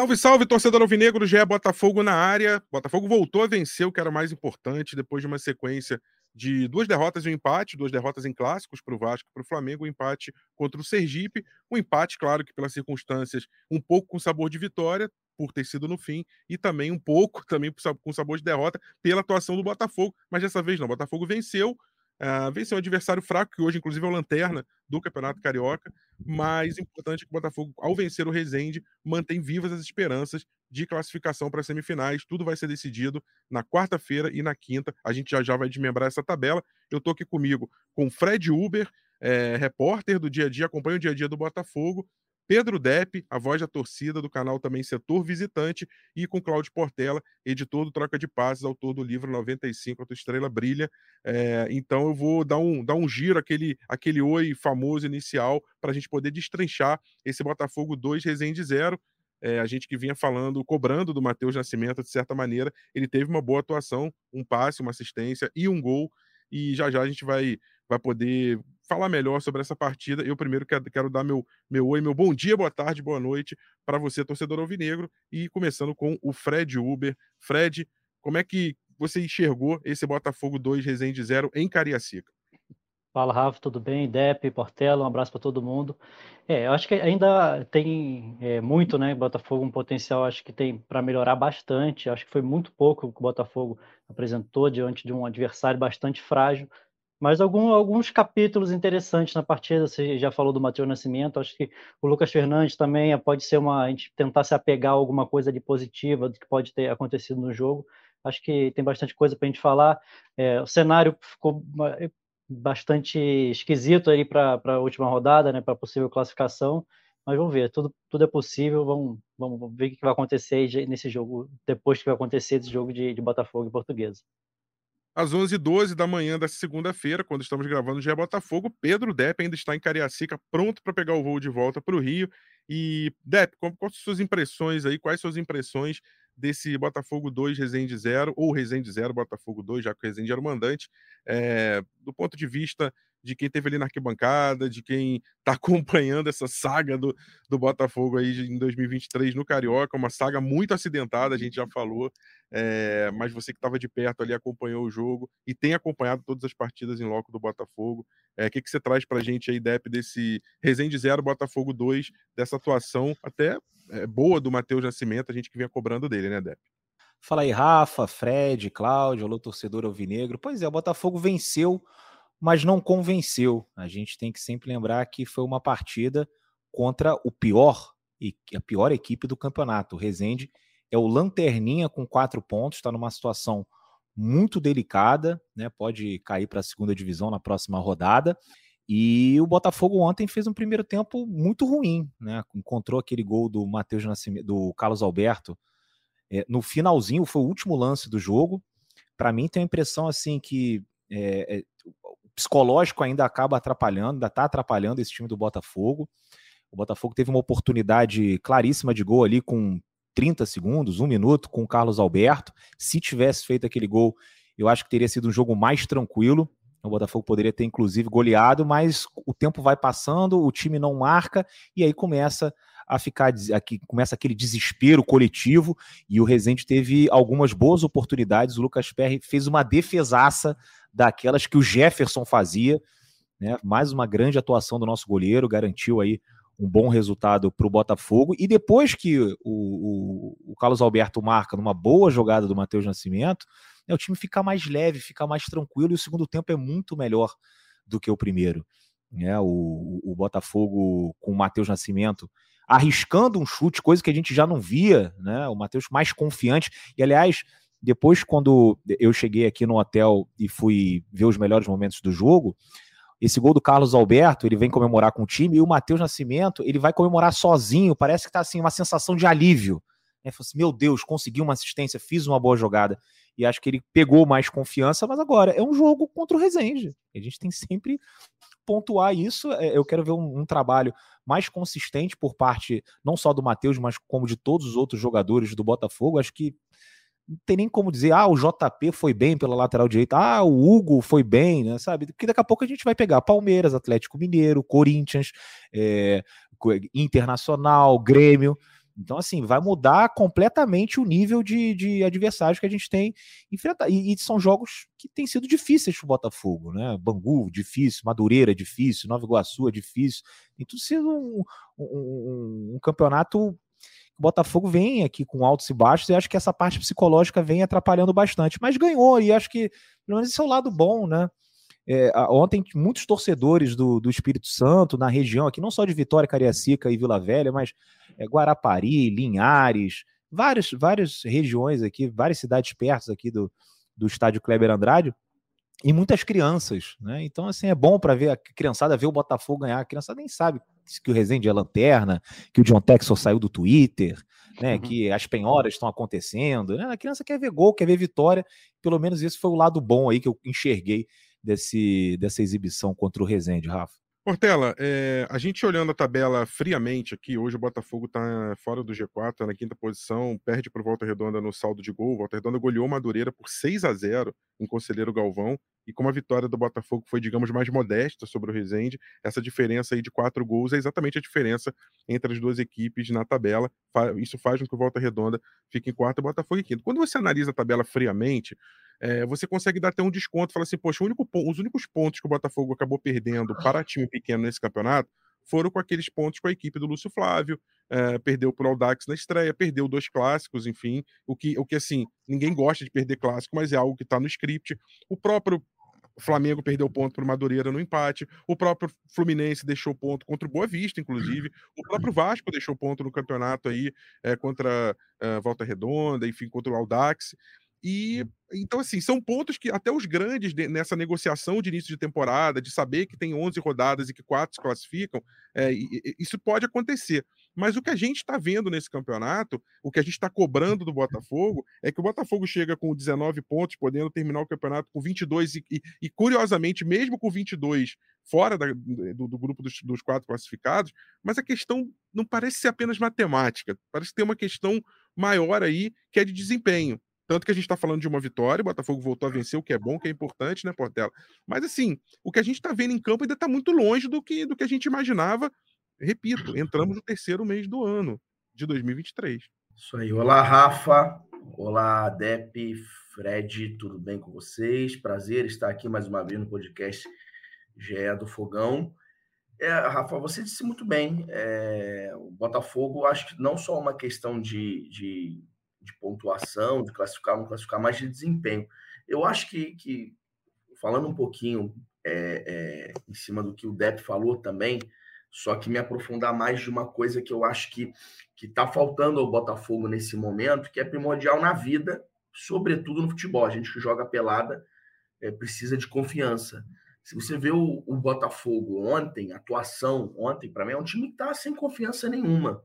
Salve, salve, torcedor alvinegro, GE Botafogo na área. Botafogo voltou a vencer o que era mais importante depois de uma sequência de duas derrotas e um empate, duas derrotas em clássicos para o Vasco e para o Flamengo, um empate contra o Sergipe, um empate, claro que pelas circunstâncias, um pouco com sabor de vitória, por ter sido no fim, e também um pouco também com sabor de derrota pela atuação do Botafogo, mas dessa vez não, o Botafogo venceu, Uh, venceu um adversário fraco, que hoje, inclusive, é o Lanterna do Campeonato Carioca. Mas importante é que o Botafogo, ao vencer o Resende, mantém vivas as esperanças de classificação para as semifinais. Tudo vai ser decidido na quarta-feira e na quinta. A gente já já vai desmembrar essa tabela. Eu estou aqui comigo com Fred Uber, é, repórter do dia a dia, acompanha o dia a dia do Botafogo, Pedro Depp, a voz da torcida do canal também Setor Visitante, e com Cláudio Portela, editor do Troca de Passes, autor do livro 95, A Tua Estrela Brilha. É, então eu vou dar um, dar um giro, aquele, aquele oi famoso inicial, para a gente poder destrinchar esse Botafogo 2 Resende 0. É, a gente que vinha falando, cobrando do Matheus Nascimento, de certa maneira, ele teve uma boa atuação, um passe, uma assistência e um gol. E já já a gente vai, vai poder falar melhor sobre essa partida. Eu primeiro quero, dar meu, meu oi, meu bom dia, boa tarde, boa noite para você, torcedor alvinegro, e começando com o Fred Uber. Fred, como é que você enxergou esse Botafogo 2 Resende 0 em Cariacica? Fala, Rafa, tudo bem? Dep, Portela, um abraço para todo mundo. É, eu acho que ainda tem é, muito, né? Botafogo, um potencial, acho que tem para melhorar bastante. Acho que foi muito pouco que o Botafogo apresentou diante de um adversário bastante frágil. Mas algum, alguns capítulos interessantes na partida, você já falou do Matheus Nascimento, acho que o Lucas Fernandes também pode ser uma. A gente tentar se apegar a alguma coisa de positiva do que pode ter acontecido no jogo. Acho que tem bastante coisa para a gente falar. É, o cenário ficou bastante esquisito aí para a última rodada, né, para possível classificação. Mas vamos ver, tudo, tudo é possível. Vamos, vamos ver o que vai acontecer nesse jogo, depois que vai acontecer esse jogo de, de Botafogo e Portuguesa às 11h12 da manhã da segunda-feira, quando estamos gravando já é Botafogo, Pedro Depp ainda está em Cariacica, pronto para pegar o voo de volta para o Rio. E, Depp, quais são suas impressões aí? Quais suas impressões desse Botafogo 2, Resende 0, ou Resende 0, Botafogo 2, já que o Resende era o mandante, é, do ponto de vista de quem teve ali na arquibancada, de quem está acompanhando essa saga do, do Botafogo aí em 2023 no Carioca, uma saga muito acidentada, a gente já falou, é, mas você que estava de perto ali acompanhou o jogo e tem acompanhado todas as partidas em loco do Botafogo. O é, que, que você traz para a gente aí, Dep, desse Resende 0, Botafogo 2, dessa atuação até é, boa do Matheus Nascimento, a gente que vinha cobrando dele, né, Dep? Fala aí, Rafa, Fred, Cláudio, alô, torcedor alvinegro. Pois é, o Botafogo venceu mas não convenceu. A gente tem que sempre lembrar que foi uma partida contra o pior e a pior equipe do campeonato. O Rezende é o lanterninha com quatro pontos, está numa situação muito delicada, né? Pode cair para a segunda divisão na próxima rodada. E o Botafogo ontem fez um primeiro tempo muito ruim, né? Encontrou aquele gol do Matheus Nascimento, do Carlos Alberto é, no finalzinho, foi o último lance do jogo. Para mim tem a impressão assim que é, é, psicológico ainda acaba atrapalhando, ainda está atrapalhando esse time do Botafogo. O Botafogo teve uma oportunidade claríssima de gol ali com 30 segundos, um minuto, com o Carlos Alberto. Se tivesse feito aquele gol, eu acho que teria sido um jogo mais tranquilo. O Botafogo poderia ter, inclusive, goleado, mas o tempo vai passando, o time não marca, e aí começa a ficar aqui, começa aquele desespero coletivo, e o Rezende teve algumas boas oportunidades. O Lucas Perry fez uma defesaça daquelas que o Jefferson fazia. Né? Mais uma grande atuação do nosso goleiro, garantiu aí um bom resultado para o Botafogo. E depois que o, o, o, Carlos Alberto marca numa boa jogada do Matheus Nascimento, né, o time fica mais leve, fica mais tranquilo e o segundo tempo é muito melhor do que o primeiro. Né? O, o Botafogo com o Matheus Nascimento arriscando um chute, coisa que a gente já não via, né? O Matheus mais confiante. E aliás, depois, quando eu cheguei aqui no hotel e fui ver os melhores momentos do jogo, esse gol do Carlos Alberto, ele vem comemorar com o time, e o Matheus Nascimento, ele vai comemorar sozinho, parece que tá assim, uma sensação de alívio. Né? Assim, meu Deus, consegui uma assistência, fiz uma boa jogada. E acho que ele pegou mais confiança, mas agora é um jogo contra o Rezende. A gente tem sempre pontuar isso. É, eu quero ver um, um trabalho mais consistente por parte não só do Matheus, mas como de todos os outros jogadores do Botafogo. Acho que não tem nem como dizer, ah, o JP foi bem pela lateral direita, ah, o Hugo foi bem, né, sabe? Porque daqui a pouco a gente vai pegar Palmeiras, Atlético Mineiro, Corinthians, é, Internacional, Grêmio. Então, assim, vai mudar completamente o nível de, de adversários que a gente tem enfrentado. E, e são jogos que têm sido difíceis para o Botafogo, né? Bangu, difícil, Madureira, difícil, Nova Iguaçu, é difícil. Tem tudo sido um, um, um campeonato o Botafogo vem aqui com altos e baixos e acho que essa parte psicológica vem atrapalhando bastante. Mas ganhou e acho que, pelo menos, esse é o lado bom, né? É, ontem, muitos torcedores do, do Espírito Santo, na região aqui, não só de Vitória, Cariacica e Vila Velha, mas é, Guarapari, Linhares, várias, várias regiões aqui, várias cidades perto aqui do, do estádio Kleber Andrade, e muitas crianças, né? Então, assim, é bom para ver a criançada ver o Botafogo ganhar. A criançada nem sabe que o Resende é lanterna, que o John Texel saiu do Twitter, né? Uhum. Que as penhoras estão acontecendo. Né? A criança quer ver gol, quer ver vitória. Pelo menos esse foi o lado bom aí que eu enxerguei desse, dessa exibição contra o Resende, Rafa. Portela, é, a gente olhando a tabela friamente aqui, hoje o Botafogo está fora do G4, tá na quinta posição, perde para o Volta Redonda no saldo de gol. Volta Redonda goleou Madureira por 6 a 0 em Conselheiro Galvão, e como a vitória do Botafogo foi, digamos, mais modesta sobre o Resende, essa diferença aí de quatro gols é exatamente a diferença entre as duas equipes na tabela. Isso faz com que o Volta Redonda fique em quarto e o Botafogo em quinto. Quando você analisa a tabela friamente, é, você consegue dar até um desconto, falar assim, poxa, único, os únicos pontos que o Botafogo acabou perdendo para time pequeno nesse campeonato foram com aqueles pontos com a equipe do Lúcio Flávio, é, perdeu por Aldax na estreia, perdeu dois clássicos, enfim, o que, o que assim, ninguém gosta de perder clássico, mas é algo que está no script. O próprio Flamengo perdeu ponto para o Madureira no empate, o próprio Fluminense deixou ponto contra o Boa Vista, inclusive, o próprio Vasco deixou ponto no campeonato aí é, contra uh, Volta Redonda, enfim, contra o Aldax. E então, assim, são pontos que até os grandes de, nessa negociação de início de temporada, de saber que tem 11 rodadas e que quatro se classificam, é, isso pode acontecer. Mas o que a gente está vendo nesse campeonato, o que a gente está cobrando do Botafogo, é que o Botafogo chega com 19 pontos, podendo terminar o campeonato com 22, e, e, e curiosamente, mesmo com 22 fora da, do, do, grupo dos, dos quatro classificados, mas a questão não parece ser apenas matemática, parece ter uma questão maior aí, que é de desempenho. Tanto que a gente está falando de uma vitória, o Botafogo voltou a vencer, o que é bom, o que é importante, né, Portela? Mas assim, o que a gente está vendo em campo ainda está muito longe do que, do que a gente imaginava. Repito, entramos no terceiro mês do ano de 2023. Isso aí. Olá, Rafa. Olá, Dep, Fred, tudo bem com vocês? Prazer estar aqui mais uma vez no podcast GE do Fogão. É, Rafa, você disse muito bem. É, o Botafogo, acho que não só uma questão de, de de pontuação, de classificar não classificar, mas de desempenho. Eu acho que, que falando um pouquinho é, é, em cima do que o Depp falou também, só que me aprofundar mais de uma coisa que eu acho que está faltando ao Botafogo nesse momento, que é primordial na vida, sobretudo no futebol. A gente que joga pelada é, precisa de confiança. Se você vê o, o Botafogo ontem, atuação ontem, para mim, é um time que está sem confiança nenhuma.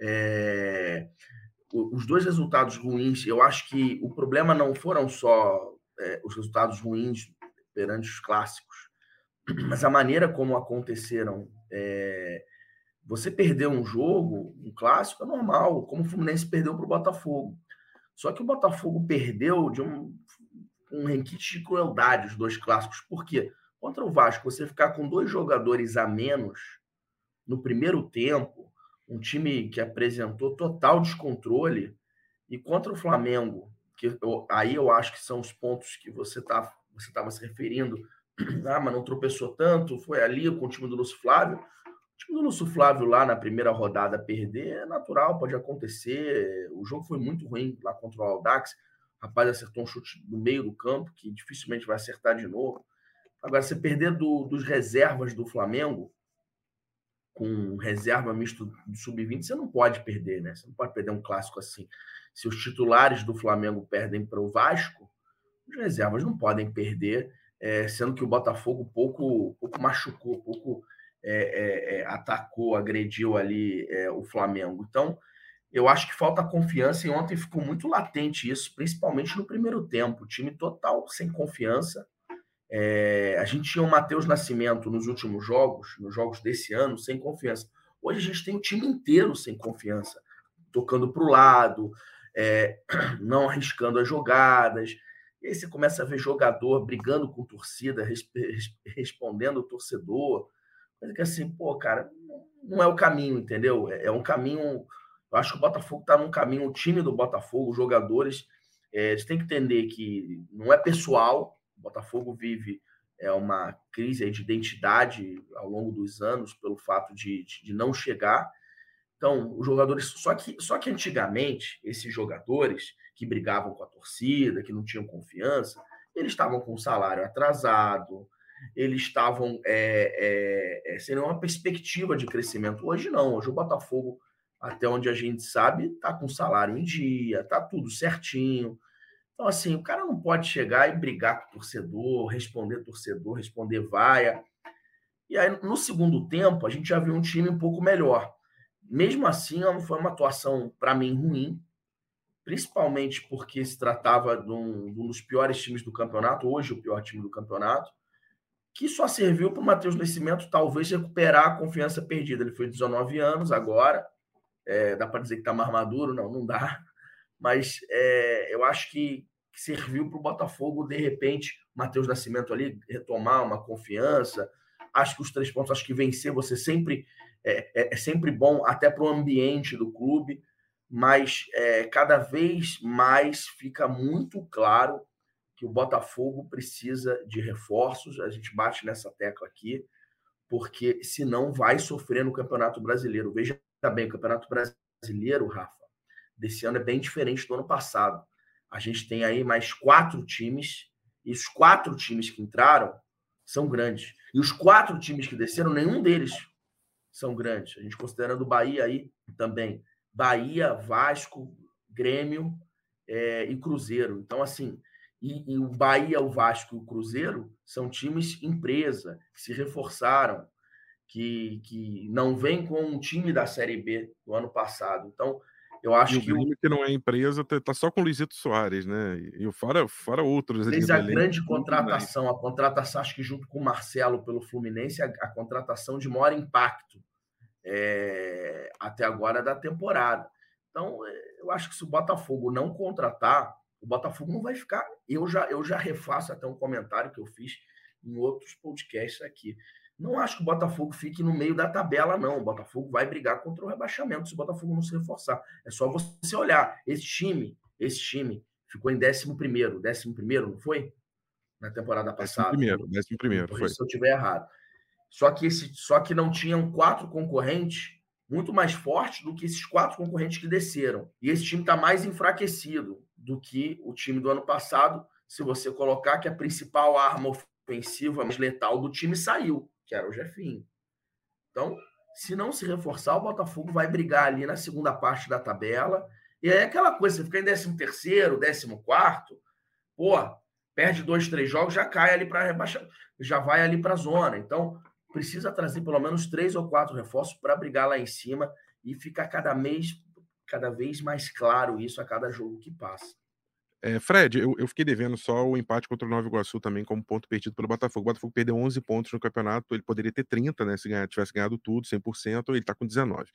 É, os dois resultados ruins, eu acho que o problema não foram só é, os resultados ruins perante os clássicos, mas a maneira como aconteceram. É, você perdeu um jogo, um clássico, é normal, como o Fluminense perdeu para o Botafogo. Só que o Botafogo perdeu de um, um de crueldade os dois clássicos. Por quê? Contra o Vasco, você ficar com dois jogadores a menos no primeiro tempo, um time que apresentou total descontrole, e contra o Flamengo, que eu, aí eu acho que são os pontos que você tá, você estava se referindo, ah, mas não tropeçou tanto, foi ali com o time do Lúcio Flávio. O time do Lúcio Flávio lá na primeira rodada perder é natural, pode acontecer. O jogo foi muito ruim lá contra o Aldax. O rapaz acertou um chute no meio do campo, que dificilmente vai acertar de novo. Agora, você perder do, dos reservas do Flamengo, com reserva misto do sub-20, você não pode perder, né? Você não pode perder um clássico assim. Se os titulares do Flamengo perdem para o Vasco, os reservas não podem perder, é, sendo que o Botafogo pouco, pouco machucou, pouco é, é, é atacou, agrediu ali é, o Flamengo. Então, eu acho que falta confiança e ontem ficou muito latente isso, principalmente no primeiro tempo. O time total sem confiança é, a gente tinha o Matheus Nascimento nos últimos jogos, nos jogos desse ano, sem confiança. Hoje a gente tem o time inteiro sem confiança, tocando para o lado, é, não arriscando as jogadas. E aí você começa a ver jogador brigando com torcida, resp respondendo o torcedor. Coisa que assim, pô, cara, não é o caminho, entendeu? É, é um caminho Eu acho que o Botafogo está num caminho, o time do Botafogo, os jogadores, é, eles têm que entender que não é pessoal. O Botafogo vive é, uma crise de identidade ao longo dos anos pelo fato de, de não chegar. Então, os jogadores. Só que, só que antigamente, esses jogadores que brigavam com a torcida, que não tinham confiança, eles estavam com o salário atrasado, eles estavam é, é, sem nenhuma perspectiva de crescimento. Hoje não, hoje o Botafogo, até onde a gente sabe, está com salário em dia, está tudo certinho. Então, assim, o cara não pode chegar e brigar com o torcedor, responder torcedor, responder vaia. E aí, no segundo tempo, a gente já viu um time um pouco melhor. Mesmo assim, não foi uma atuação, para mim, ruim, principalmente porque se tratava de um, de um, dos piores times do campeonato, hoje o pior time do campeonato, que só serviu para o Matheus Nascimento talvez recuperar a confiança perdida. Ele foi 19 anos agora, é, dá para dizer que está mais maduro? Não, não dá. Mas é, eu acho que serviu para o Botafogo, de repente, Matheus Nascimento ali retomar uma confiança. Acho que os três pontos, acho que vencer você sempre é, é, é sempre bom, até para o ambiente do clube, mas é, cada vez mais fica muito claro que o Botafogo precisa de reforços. A gente bate nessa tecla aqui, porque senão vai sofrer no Campeonato Brasileiro. Veja bem, o Campeonato Brasileiro, Rafa, desse ano é bem diferente do ano passado. A gente tem aí mais quatro times, e os quatro times que entraram são grandes. E os quatro times que desceram, nenhum deles são grandes. A gente considerando o Bahia aí também. Bahia, Vasco, Grêmio é, e Cruzeiro. Então, assim, e, e, o Bahia, o Vasco e o Cruzeiro são times empresa, que se reforçaram, que, que não vêm com um time da Série B do ano passado. Então, eu acho e que. O que não é empresa, tá, tá só com o Luizito Soares, né? E fora, fora outros. Fez a grande contratação, a contratação, acho que junto com o Marcelo pelo Fluminense, a, a contratação de maior impacto é, até agora da temporada. Então, eh, eu acho que se o Botafogo não contratar, o Botafogo não vai ficar. Eu já, eu já refaço até um comentário que eu fiz em outros podcasts aqui. Não acho que o Botafogo fique no meio da tabela, não. O Botafogo vai brigar contra o rebaixamento se o Botafogo não se reforçar. É só você olhar. Esse time, esse time ficou em 11 primeiro. 11 primeiro, não foi? Na temporada passada. Décimo primeiro, décimo primeiro, foi. Se eu estiver errado. Só que, esse, só que não tinham quatro concorrentes muito mais fortes do que esses quatro concorrentes que desceram. E esse time está mais enfraquecido do que o time do ano passado, se você colocar que a principal arma ofensiva mais letal do time saiu que era o Jefinho. Então, se não se reforçar, o Botafogo vai brigar ali na segunda parte da tabela. E aí é aquela coisa, você fica em 13 terceiro, 14 quarto, pô, perde dois, três jogos, já cai ali para rebaixar, já vai ali para a zona. Então, precisa trazer pelo menos três ou quatro reforços para brigar lá em cima e ficar cada mês, cada vez mais claro isso a cada jogo que passa. É, Fred, eu, eu, fiquei devendo só o empate contra o Nova Iguaçu também como ponto perdido pelo Botafogo. O Botafogo perdeu 11 pontos no campeonato, ele poderia ter 30, né? Se ganhar, tivesse ganhado tudo, 100%, ele tá com 19.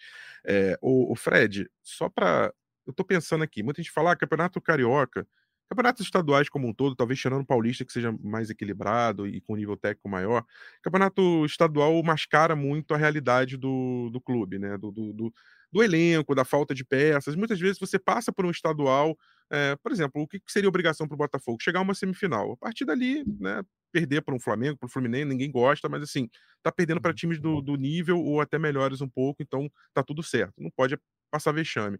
É, o, o, Fred, só para. Eu tô pensando aqui, muita gente fala, ah, campeonato carioca, campeonatos estaduais como um todo, talvez tirando o Paulista, que seja mais equilibrado e com nível técnico maior, campeonato estadual mascara muito a realidade do, do clube, né? do, do, do do elenco, da falta de peças. Muitas vezes você passa por um estadual, é, por exemplo, o que seria obrigação para o Botafogo? Chegar a uma semifinal. A partir dali, né, perder para um Flamengo, para o Fluminense, ninguém gosta, mas assim, tá perdendo para times do, do, nível ou até melhores um pouco, então tá tudo certo. Não pode passar vexame.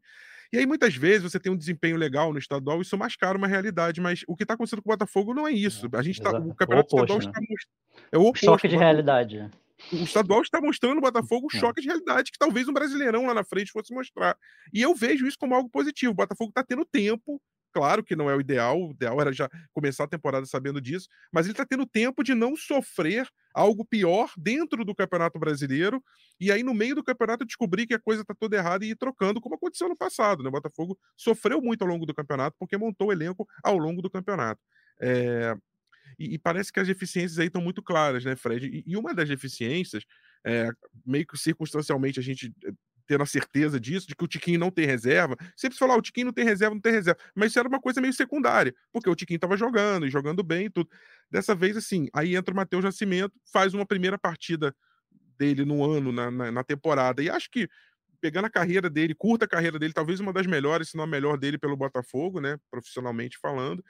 E aí, muitas vezes, você tem um desempenho legal no estadual, isso mascara uma realidade, mas o que está acontecendo com o Botafogo não é isso. A gente tá, o campeonato o oposto, estadual né? está é o oposto. Choque de realidade o estadual está mostrando no Botafogo o é. choque de realidade que talvez um brasileirão lá na frente fosse mostrar. E eu vejo isso como algo positivo. O Botafogo está tendo tempo. Claro que não é o ideal, o ideal era já começar a temporada sabendo disso, mas ele está tendo tempo de não sofrer algo pior dentro do Campeonato Brasileiro e aí no meio do campeonato descobrir que a coisa está toda errada e ir trocando, como aconteceu no passado. Né? O Botafogo sofreu muito ao longo do campeonato porque montou o elenco ao longo do campeonato. É, e, e, parece que as deficiências aí estão muito claras, né, Fred? E, e uma das deficiências, é, meio que circunstancialmente a gente eh, tendo a certeza disso, de que o Tiquinho não tem reserva. Sempre se falar, ah, o Tiquinho não tem reserva, não tem reserva. Mas isso era uma coisa meio secundária, porque o Tiquinho estava jogando e jogando bem e tudo. Dessa vez, assim, aí entra o Matheus Nascimento, faz uma primeira partida dele no ano, na, na, na temporada. E acho que pegando a carreira dele, curta a carreira dele, talvez uma das melhores, se não a melhor dele pelo Botafogo, né? Profissionalmente falando.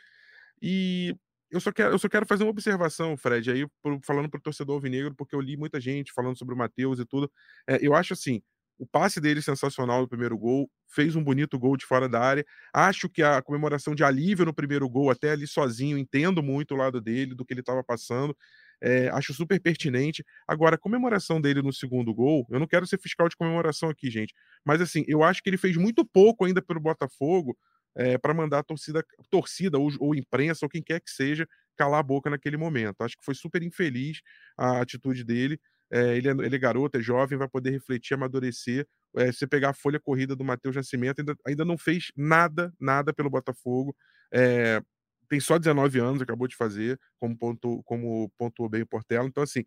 E eu só quero, eu só quero fazer uma observação, Fred, aí falando para o torcedor alvinegro, porque eu li muita gente falando sobre o Matheus e tudo. É, eu acho assim, o passe dele sensacional no primeiro gol, fez um bonito gol de fora da área. Acho que a comemoração de alívio no primeiro gol, até ali sozinho, entendo muito o lado dele, do que ele estava passando. É, acho super pertinente. Agora, a comemoração dele no segundo gol, eu não quero ser fiscal de comemoração aqui, gente, mas assim, eu acho que ele fez muito pouco ainda pelo Botafogo é, para mandar a torcida, torcida ou, ou imprensa, ou quem quer que seja, calar a boca naquele momento. Acho que foi super infeliz a atitude dele. É, ele, é, ele é garoto, é jovem, vai poder refletir, amadurecer. É, você pegar a folha corrida do Matheus Nascimento, ainda, ainda não fez nada, nada pelo Botafogo. É, tem só 19 anos, acabou de fazer, como, pontu, como pontuou bem o Portela. Então, assim,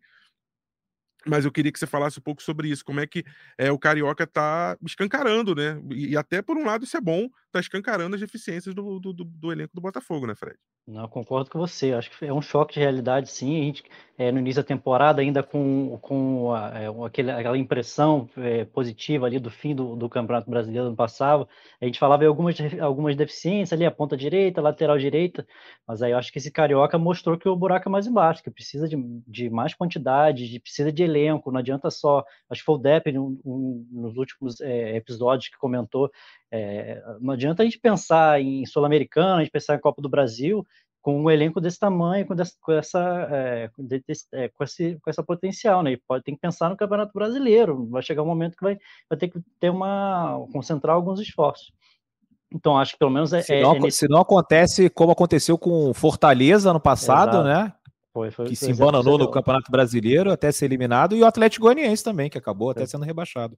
mas eu queria que você falasse um pouco sobre isso, como é que é, o Carioca está escancarando, né? E, e, até por um lado isso é bom, está escancarando as deficiências do, do, do, do, elenco do Botafogo, né, Fred? Não, concordo com você. Acho que é um choque de realidade, sim. A gente, é, no início da temporada, ainda com, com a, é, aquele, aquela impressão é, positiva ali do fim do, do Campeonato Brasileiro ano passado, a gente falava em algumas, algumas deficiências ali, a ponta direita, a lateral direita, mas aí eu acho que esse Carioca mostrou que o buraco é mais embaixo, que precisa de, de mais quantidade, de, precisa de elenco, não adianta só. Acho que foi o Depp, um, um, nos últimos é, episódios, que comentou é, não adianta a gente pensar em Sul-Americana, a gente pensar em Copa do Brasil com um elenco desse tamanho, com, desse, com essa, é, é, com, esse, com essa potencial, né? E pode tem que pensar no Campeonato Brasileiro. Vai chegar um momento que vai, vai ter que ter uma concentrar alguns esforços. Então acho que pelo menos é. Se não, é nesse... se não acontece como aconteceu com Fortaleza no passado, Exato. né? Foi, foi, que se embananou no Campeonato Brasileiro até ser eliminado, e o Atlético Goianiense também, que acabou até sendo rebaixado.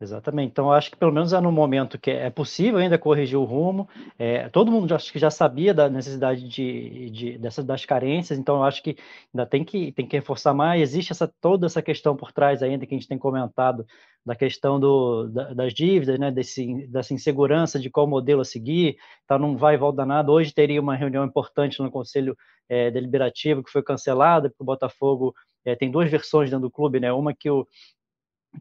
Exatamente. Então, acho que pelo menos é no momento que é possível ainda corrigir o rumo. É, todo mundo acho que já sabia da necessidade de, de, dessas das carências, então acho que ainda tem que, tem que reforçar mais. Existe essa, toda essa questão por trás ainda que a gente tem comentado da questão do, da, das dívidas, né, desse, dessa insegurança de qual modelo a seguir, tá, não vai e volta nada. Hoje teria uma reunião importante no Conselho é, Deliberativo que foi cancelada, porque o Botafogo é, tem duas versões dentro do clube, né? Uma que o,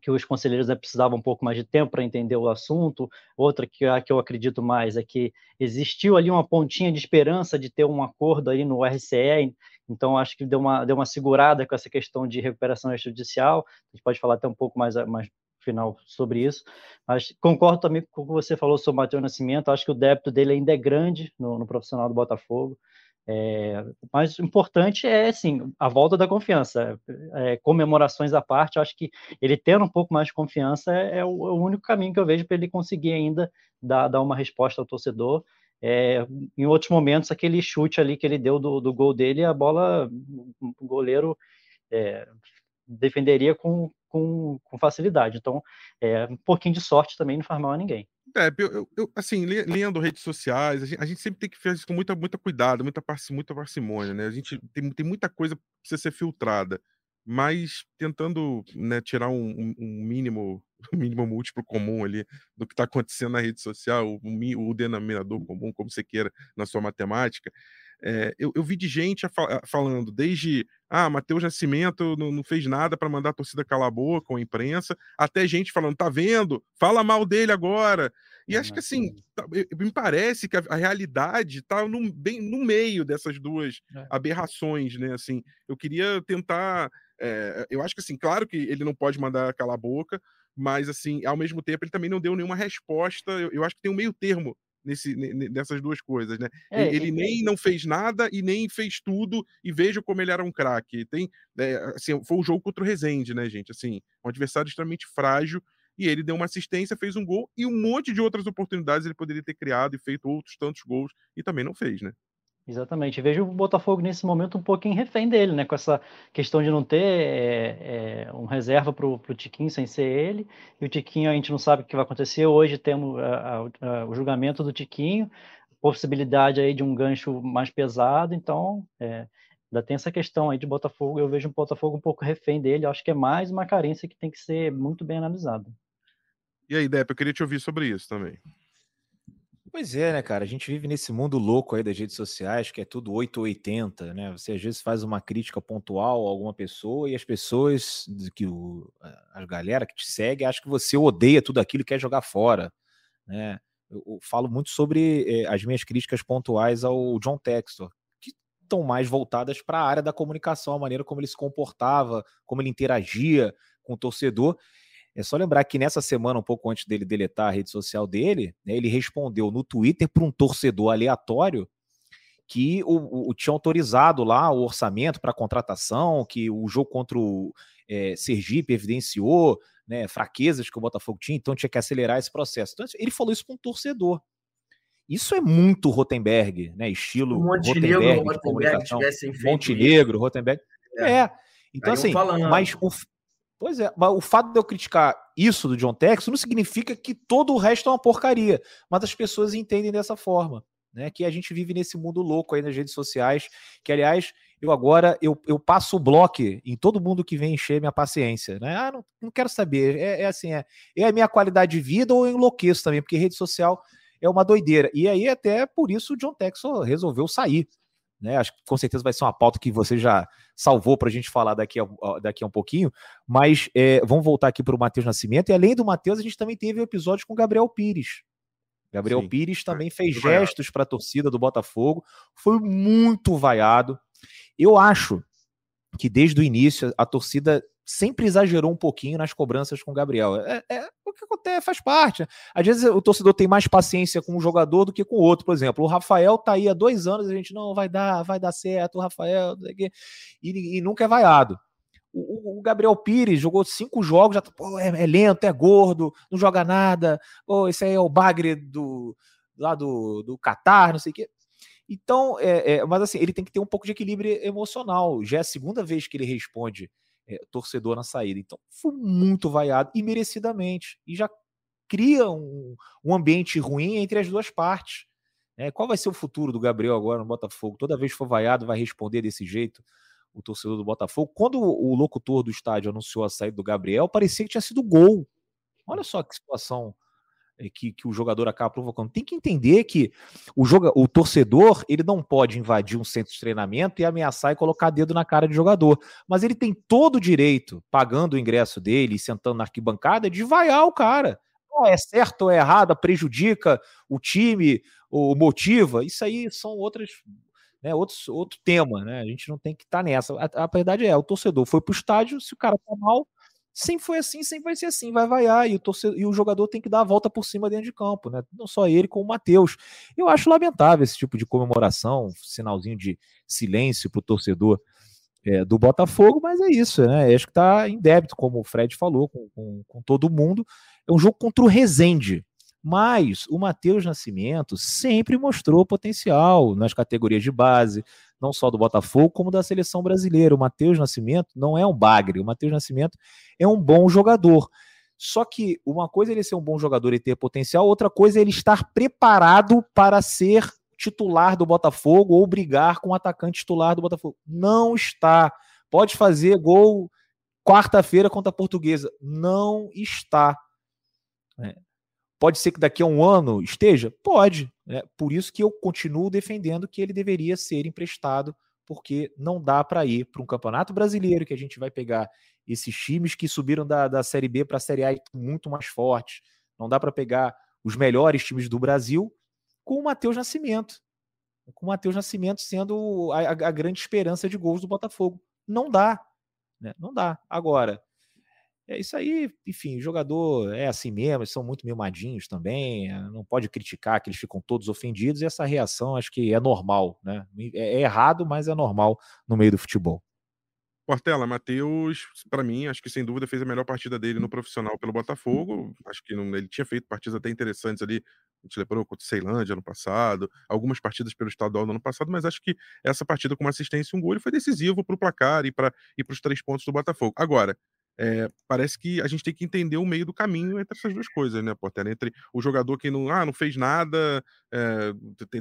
que os conselheiros né, precisavam um pouco mais de tempo para entender o assunto. Outra que a que eu acredito mais é que existiu ali uma pontinha de esperança de ter um acordo aí no RCE, então acho que deu uma, deu uma segurada com essa questão de recuperação extrajudicial. A gente pode falar até um pouco mais, mais final sobre isso, mas concordo também com o que você falou sobre o Matheus Nascimento, acho que o débito dele ainda é grande no, no profissional do Botafogo, é, mas importante é, assim, a volta da confiança. É, comemorações à parte, acho que ele tendo um pouco mais de confiança é, é, o, é único caminho que eu vejo para ele conseguir ainda dar, dar uma resposta ao torcedor. É, em outros momentos, aquele chute ali que ele deu do, do gol dele, a bola, o goleiro é, defenderia com, com, com, facilidade. Então, é, um pouquinho de sorte também não faz mal a ninguém. É, eu, eu, assim, lendo redes sociais, a gente, a gente, sempre tem que fazer isso com muita, muita cuidado, muita, muita parcimônia, né? A gente tem, tem muita coisa que precisa ser filtrada, mas tentando né, tirar um, um, mínimo um mínimo múltiplo comum ali do que está acontecendo na rede social, o, o denominador comum, como você queira, na sua matemática. É, eu, eu, vi de gente falando, desde ah, Matheus Nascimento não, não, fez nada para mandar a torcida calar a boca com a imprensa, até gente falando, tá vendo? Fala mal dele agora. E é, acho que assim, tá, me parece que a, a realidade está no, bem no meio dessas duas é. aberrações, né? Assim, eu queria tentar. É, eu acho que assim, claro que ele não pode mandar calar a boca, mas assim, ao mesmo tempo ele também não deu nenhuma resposta. Eu, eu acho que tem um meio termo nesse, nessas duas coisas, né? É, ele nem não fez nada e nem fez tudo, e veja como ele era um craque. Tem, é, assim, foi o um jogo contra o Rezende, né, gente? Assim, um adversário extremamente frágil, e ele deu uma assistência, fez um gol, e um monte de outras oportunidades ele poderia ter criado e feito outros tantos gols, e também não fez, né? Exatamente. Vejo o Botafogo nesse momento um pouquinho refém dele, né? Com essa questão de não ter é, é, um reserva para o Tiquinho sem ser ele. E o Tiquinho a gente não sabe o que vai acontecer. Hoje temos a, a, o julgamento do Tiquinho, possibilidade aí de um gancho mais pesado. Então, é, ainda tem essa questão aí de Botafogo. Eu vejo o Botafogo um pouco refém dele. Eu acho que é mais uma carência que tem que ser muito bem analisada. E aí, Depp, eu queria te ouvir sobre isso também. Pois é, né, cara? A gente vive nesse mundo louco aí das redes sociais, que é tudo 880, né? Você às vezes faz uma crítica pontual a alguma pessoa e as pessoas, que o, a galera que te segue, acha que você odeia tudo aquilo e quer jogar fora, né? Eu, eu falo muito sobre eh, as minhas críticas pontuais ao John Textor, que estão mais voltadas para a área da comunicação, a maneira como ele se comportava, como ele interagia com o torcedor. É só lembrar que nessa semana, um pouco antes dele deletar a rede social dele, né, ele respondeu no Twitter para um torcedor aleatório que o, o, tinha autorizado lá o orçamento para contratação, que o jogo contra o é, Sergipe evidenciou né, fraquezas que o Botafogo tinha, então tinha que acelerar esse processo. Então, ele falou isso para um torcedor. Isso é muito Rotenberg, né? Estilo Montenegro, Rotenberg, Rotenberg comunicação. Montenegro, Rotenberg. É. é. Então, assim, falando. mas o, Pois é, mas o fato de eu criticar isso do John Tex não significa que todo o resto é uma porcaria, mas as pessoas entendem dessa forma, né? Que a gente vive nesse mundo louco aí nas redes sociais, que aliás, eu agora eu, eu passo o bloco em todo mundo que vem encher minha paciência, né? Ah, não, não quero saber, é, é assim, é, é a minha qualidade de vida ou eu enlouqueço também, porque rede social é uma doideira. E aí até por isso o John Texon resolveu sair, né? Acho que com certeza vai ser uma pauta que você já salvou para a gente falar daqui a, daqui a um pouquinho. Mas é, vamos voltar aqui para o Matheus Nascimento. E além do Matheus, a gente também teve um episódio com o Gabriel Pires. Gabriel Sim. Pires também fez gestos para a torcida do Botafogo. Foi muito vaiado. Eu acho que desde o início a torcida sempre exagerou um pouquinho nas cobranças com o Gabriel. É, é, o que acontece, faz parte. Às vezes o torcedor tem mais paciência com um jogador do que com o outro. Por exemplo, o Rafael tá aí há dois anos, a gente não vai dar, vai dar certo, o Rafael, e, e nunca é vaiado. O, Gabriel Pires jogou cinco jogos, já tá, pô, é, é, lento, é gordo, não joga nada. Pô, esse aí é o bagre do lá do, do Qatar, não sei o quê. Então, é, é, mas assim, ele tem que ter um pouco de equilíbrio emocional. Já é a segunda vez que ele responde é, torcedor na saída. Então, foi muito vaiado e merecidamente. E já cria um, um ambiente ruim entre as duas partes. Né? Qual vai ser o futuro do Gabriel agora no Botafogo? Toda vez que for vaiado, vai responder desse jeito o torcedor do Botafogo. Quando o, locutor do estádio anunciou a saída do Gabriel, parecia que tinha sido gol. Olha só que situação que, que, o jogador acaba provocando. Tem que entender que o, joga, o torcedor ele não pode invadir um centro de treinamento e ameaçar e colocar dedo na cara de jogador. Mas ele tem todo o direito, pagando o ingresso dele e sentando na arquibancada, de vaiar o cara. É certo ou é errado, prejudica o time, ou motiva. Isso aí são outras. Né, outros, outro tema, né? A gente não tem que estar tá nessa. A, a verdade é, o torcedor foi para o estádio, se o cara tá mal, sempre foi assim, sempre vai ser assim, vai vaiar, e o, torcedor, e o jogador tem que dar a volta por cima dentro de campo, né? Não só ele, como o Matheus. Eu acho lamentável esse tipo de comemoração, sinalzinho de silêncio para o torcedor é, do Botafogo, mas é isso, né? Acho que está em débito, como o Fred falou, com, com, com todo mundo. É um jogo contra o Rezende. Mas o Matheus Nascimento sempre mostrou potencial nas categorias de base, não só do Botafogo, como da seleção brasileira. O Matheus Nascimento não é um bagre, o Matheus Nascimento é um bom jogador. Só que uma coisa é ele ser um bom jogador e ter potencial, outra coisa é ele estar preparado para ser titular do Botafogo ou brigar com o atacante titular do Botafogo. Não está. Pode fazer gol quarta-feira contra a Portuguesa. Não está. É. Pode ser que daqui a um ano esteja? Pode. É por isso que eu continuo defendendo que ele deveria ser emprestado, porque não dá para ir para um campeonato brasileiro que a gente vai pegar esses times que subiram da, da Série B para a Série A muito mais fortes. Não dá para pegar os melhores times do Brasil com o Matheus Nascimento. Com o Matheus Nascimento sendo a, a, grande esperança de gols do Botafogo. Não dá. Né? Não dá. Agora, é isso aí, enfim, o jogador é assim mesmo, eles são muito mimadinhos também, eh, não pode criticar que eles ficam todos ofendidos, e essa reação acho que é normal, né? É, é errado, mas é normal no meio do futebol. Portela, Matheus, para mim, acho que sem dúvida fez a melhor partida dele no profissional pelo Botafogo. Acho que não, ele tinha feito partidas até interessantes ali. A gente lembrou contra o Ceilândia ano passado, algumas partidas pelo estadual no ano passado, mas acho que essa partida com uma assistência e um gol foi decisivo para o placar e para e os três pontos do Botafogo. Agora, é, parece que a gente tem que entender o meio do caminho entre essas duas coisas, né, Portela? Entre o jogador que não, ah, não fez nada, é,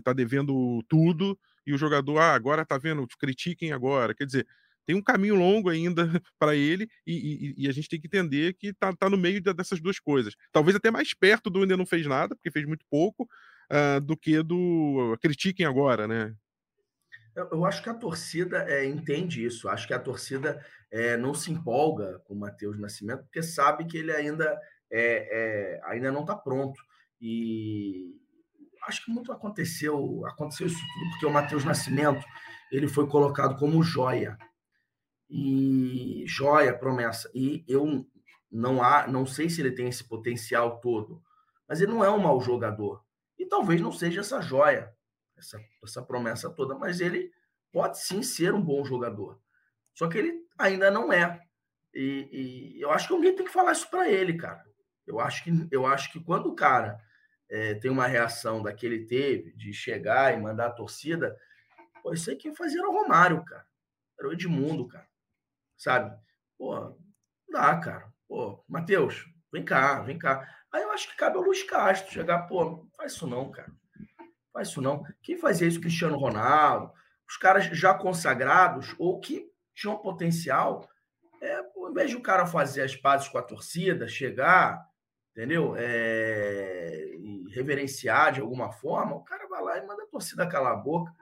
tá devendo tudo, e o jogador, ah, agora tá vendo, critiquem agora. Quer dizer, tem um caminho longo ainda para ele, e, e, e, a gente tem que entender que tá, tá no meio dessas duas coisas. Talvez até mais perto do ainda não fez nada, porque fez muito pouco, uh, do que do critiquem agora, né? Eu, eu acho que a torcida é, entende isso. Acho que a torcida é, não se empolga com o Matheus Nascimento porque sabe que ele ainda, é, ainda não está pronto. E acho que muito aconteceu, aconteceu isso tudo porque o Matheus Nascimento ele foi colocado como joia e joia promessa e eu não há não sei se ele tem esse potencial todo mas ele não é um mau jogador e talvez não seja essa joia essa, essa promessa toda mas ele pode sim ser um bom jogador só que ele ainda não é e, e eu acho que alguém tem que falar isso para ele cara eu acho que eu acho que quando o cara é, tem uma reação daquele teve, de chegar e mandar a torcida, pô, isso aí quem fazia era o Romário, cara. Era o Edmundo, cara. Sabe? Pô, não dá, cara. Pô, Matheus, vem cá, vem cá. Aí eu acho que cabe ao Luiz Castro chegar, pô, faz isso não, cara. Faz isso não. Quem fazia isso? Cristiano Ronaldo, os caras já consagrados ou que tinham potencial. É, invés de o cara fazer as pazes com a torcida, chegar, entendeu? É, e reverenciar de alguma forma, o cara vai lá e manda a torcida calar a boca.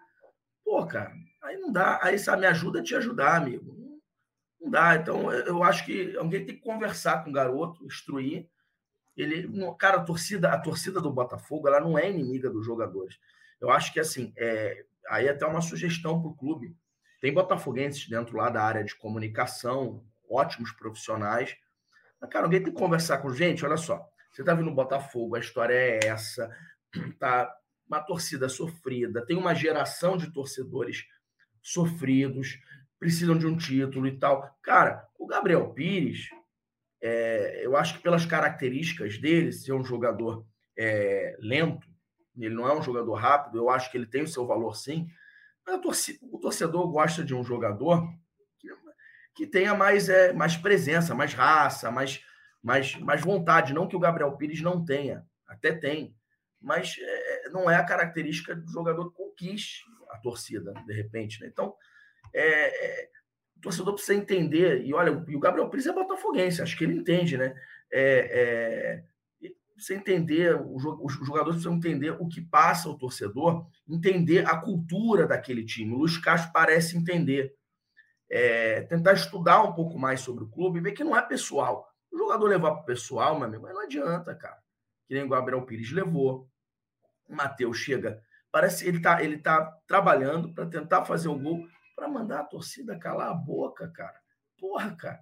Pô, cara, aí não dá. Aí sabe, me ajuda a te ajudar, amigo. Não dá. Então, eu acho que alguém tem que conversar com o garoto, instruir. Ele, cara, a torcida, a torcida do Botafogo, ela não é inimiga dos jogadores. Eu acho que assim, é, aí é até uma sugestão para o clube. Tem botafoguenses dentro lá da área de comunicação, ótimos profissionais mas, cara, alguém tem que conversar com gente. Olha só, você tá vindo no Botafogo, a história é essa, tá? Uma torcida sofrida, tem uma geração de torcedores sofridos, precisam de um título e tal. Cara, o Gabriel Pires, é, eu acho que pelas características dele, ser um jogador é, lento, ele não é um jogador rápido, eu acho que ele tem o seu valor sim. Mas o torcedor gosta de um jogador que tenha mais, é, mais presença, mais raça, mais, mais, mais vontade. Não que o Gabriel Pires não tenha, até tem, mas é, não é a característica do jogador que conquiste a torcida, de repente. Né? Então, é, é, torcedor precisa entender, e olha, e o Gabriel Pires é botafoguense, acho que ele entende, né? É, é, precisa entender, os jogadores precisam entender o que passa o torcedor, entender a cultura daquele time. O Luiz Castro parece entender é, tentar estudar um pouco mais sobre o clube ver que não é pessoal. O jogador levar para o pessoal, meu amigo, mas não adianta, cara. Que nem o Gabriel Pires levou. O Matheus chega. Parece que ele tá, ele tá trabalhando para tentar fazer o gol, para mandar a torcida calar a boca, cara. Porra, cara.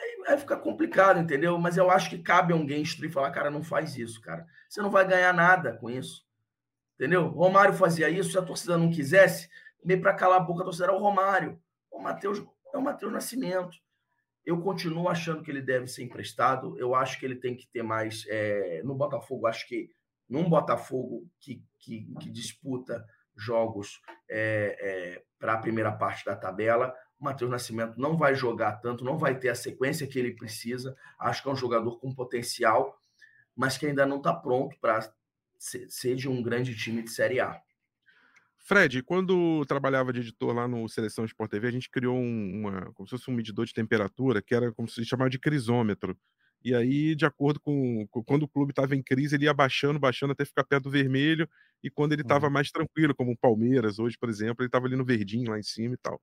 Aí, aí fica complicado, entendeu? Mas eu acho que cabe alguém instruir e falar, cara, não faz isso, cara. Você não vai ganhar nada com isso. Entendeu? Romário fazia isso, se a torcida não quisesse, meio para calar a boca a torcida era o Romário. O Matheus é o Matheus Nascimento. Eu continuo achando que ele deve ser emprestado. Eu acho que ele tem que ter mais. É, no Botafogo, acho que num Botafogo que, que, que disputa jogos é, é, para a primeira parte da tabela, o Matheus Nascimento não vai jogar tanto, não vai ter a sequência que ele precisa. Acho que é um jogador com potencial, mas que ainda não está pronto para ser, de um grande time de Série A. Fred, quando trabalhava de editor lá no Seleção Sport TV, a gente criou um, uma, como se fosse um medidor de temperatura, que era como se chamava de crisômetro. E aí, de acordo com, com quando o clube estava em crise, ele ia baixando, baixando até ficar perto do vermelho, e quando ele estava uhum. mais tranquilo, como o Palmeiras hoje, por exemplo, ele estava ali no verdinho lá em cima e tal.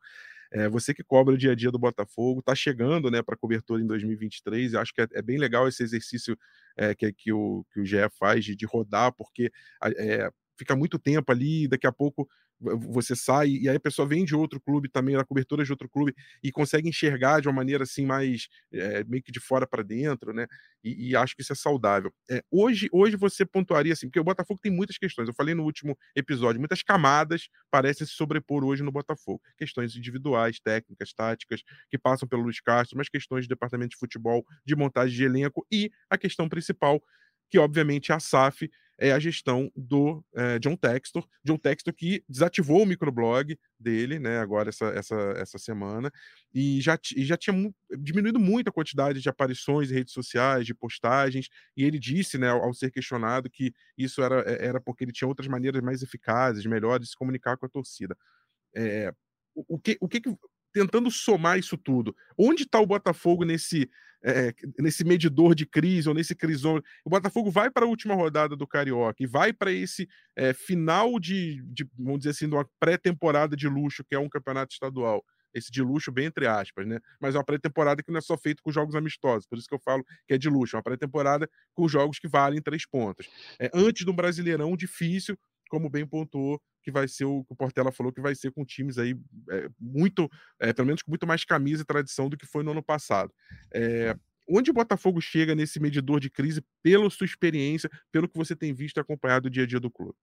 É, você que cobra o dia a dia do Botafogo, está chegando né, para cobertura em 2023, eu acho que é, é, bem legal esse exercício é, que, que, o, que o GE faz de, de rodar, porque é, fica muito tempo ali, daqui a pouco você sai, e aí a pessoa vem de outro clube também, na cobertura de outro clube, e consegue enxergar de uma maneira assim mais é, meio que de fora para dentro, né? E, e, acho que isso é saudável. É, hoje, hoje você pontuaria assim, porque o Botafogo tem muitas questões. Eu falei no último episódio, muitas camadas parecem se sobrepor hoje no Botafogo. Questões individuais, técnicas, táticas, que passam pelo Luiz Castro, mas questões de departamento de futebol, de montagem de elenco, e a questão principal, que obviamente é a SAF é a gestão do é, John Textor. John Textor que desativou o microblog dele, né, agora essa, essa, essa semana, e já, e já tinha diminuído muito a quantidade de aparições em redes sociais, de postagens, e ele disse, né, ao, ao, ser questionado, que isso era, é, era porque ele tinha outras maneiras mais eficazes, melhores de se comunicar com a torcida. É, o, que, o que tentando somar isso tudo. Onde está o Botafogo nesse, é, nesse medidor de crise ou nesse crisômetro? O Botafogo vai para a última rodada do Carioca e vai para esse é, final de, de, vamos dizer assim, de uma pré-temporada de luxo, que é um campeonato estadual. Esse de luxo, bem entre aspas, né? Mas é uma pré-temporada que não é só feito com jogos amistosos, por isso que eu falo que é de luxo, é uma pré-temporada com jogos que valem três pontos. É, antes de um brasileirão difícil, como bem pontuou, que vai ser o que o Portela falou, que vai ser com times aí é, muito, é, pelo menos com muito mais camisa e tradição do que foi no ano passado. É, onde o Botafogo chega nesse medidor de crise pela sua experiência, pelo que você tem visto e acompanhado o dia a dia do clube?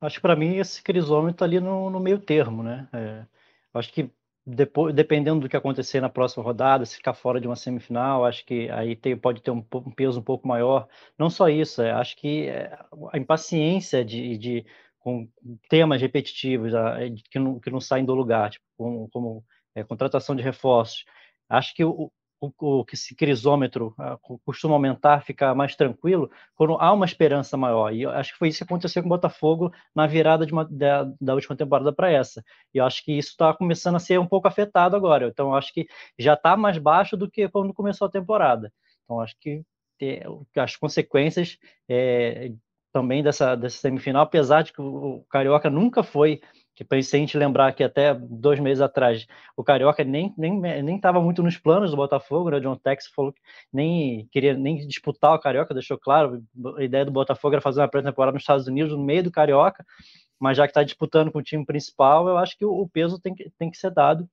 Acho que para mim esse crisômetro está ali no, no, meio termo, né? É, acho que depois, dependendo do que acontecer na próxima rodada, se ficar fora de uma semifinal, acho que aí tem, pode ter um, um, peso um pouco maior. Não só isso, é, acho que é, a impaciência de, de com temas repetitivos é, que não, que não saem do lugar, tipo, como, como é, contratação de reforços. Acho que o, o, que esse crisômetro uh, costuma aumentar, ficar mais tranquilo, quando há uma esperança maior. E acho que foi isso que aconteceu com o Botafogo na virada uma, da, da, última temporada para essa. E eu acho que isso está começando a ser um pouco afetado agora. Então, acho que já está mais baixo do que quando começou a temporada. Então, acho que ter, as consequências é, também dessa, dessa semifinal, apesar de que o Carioca nunca foi que se a gente lembrar que até dois meses atrás o Carioca nem nem nem estava muito nos planos do Botafogo, né? O John Tex falou que nem queria nem disputar o Carioca, deixou claro. A ideia do Botafogo era fazer uma pré-temporada nos Estados Unidos no meio do Carioca, mas já que está disputando com o time principal, eu acho que o, o peso tem que, tem que ser dado.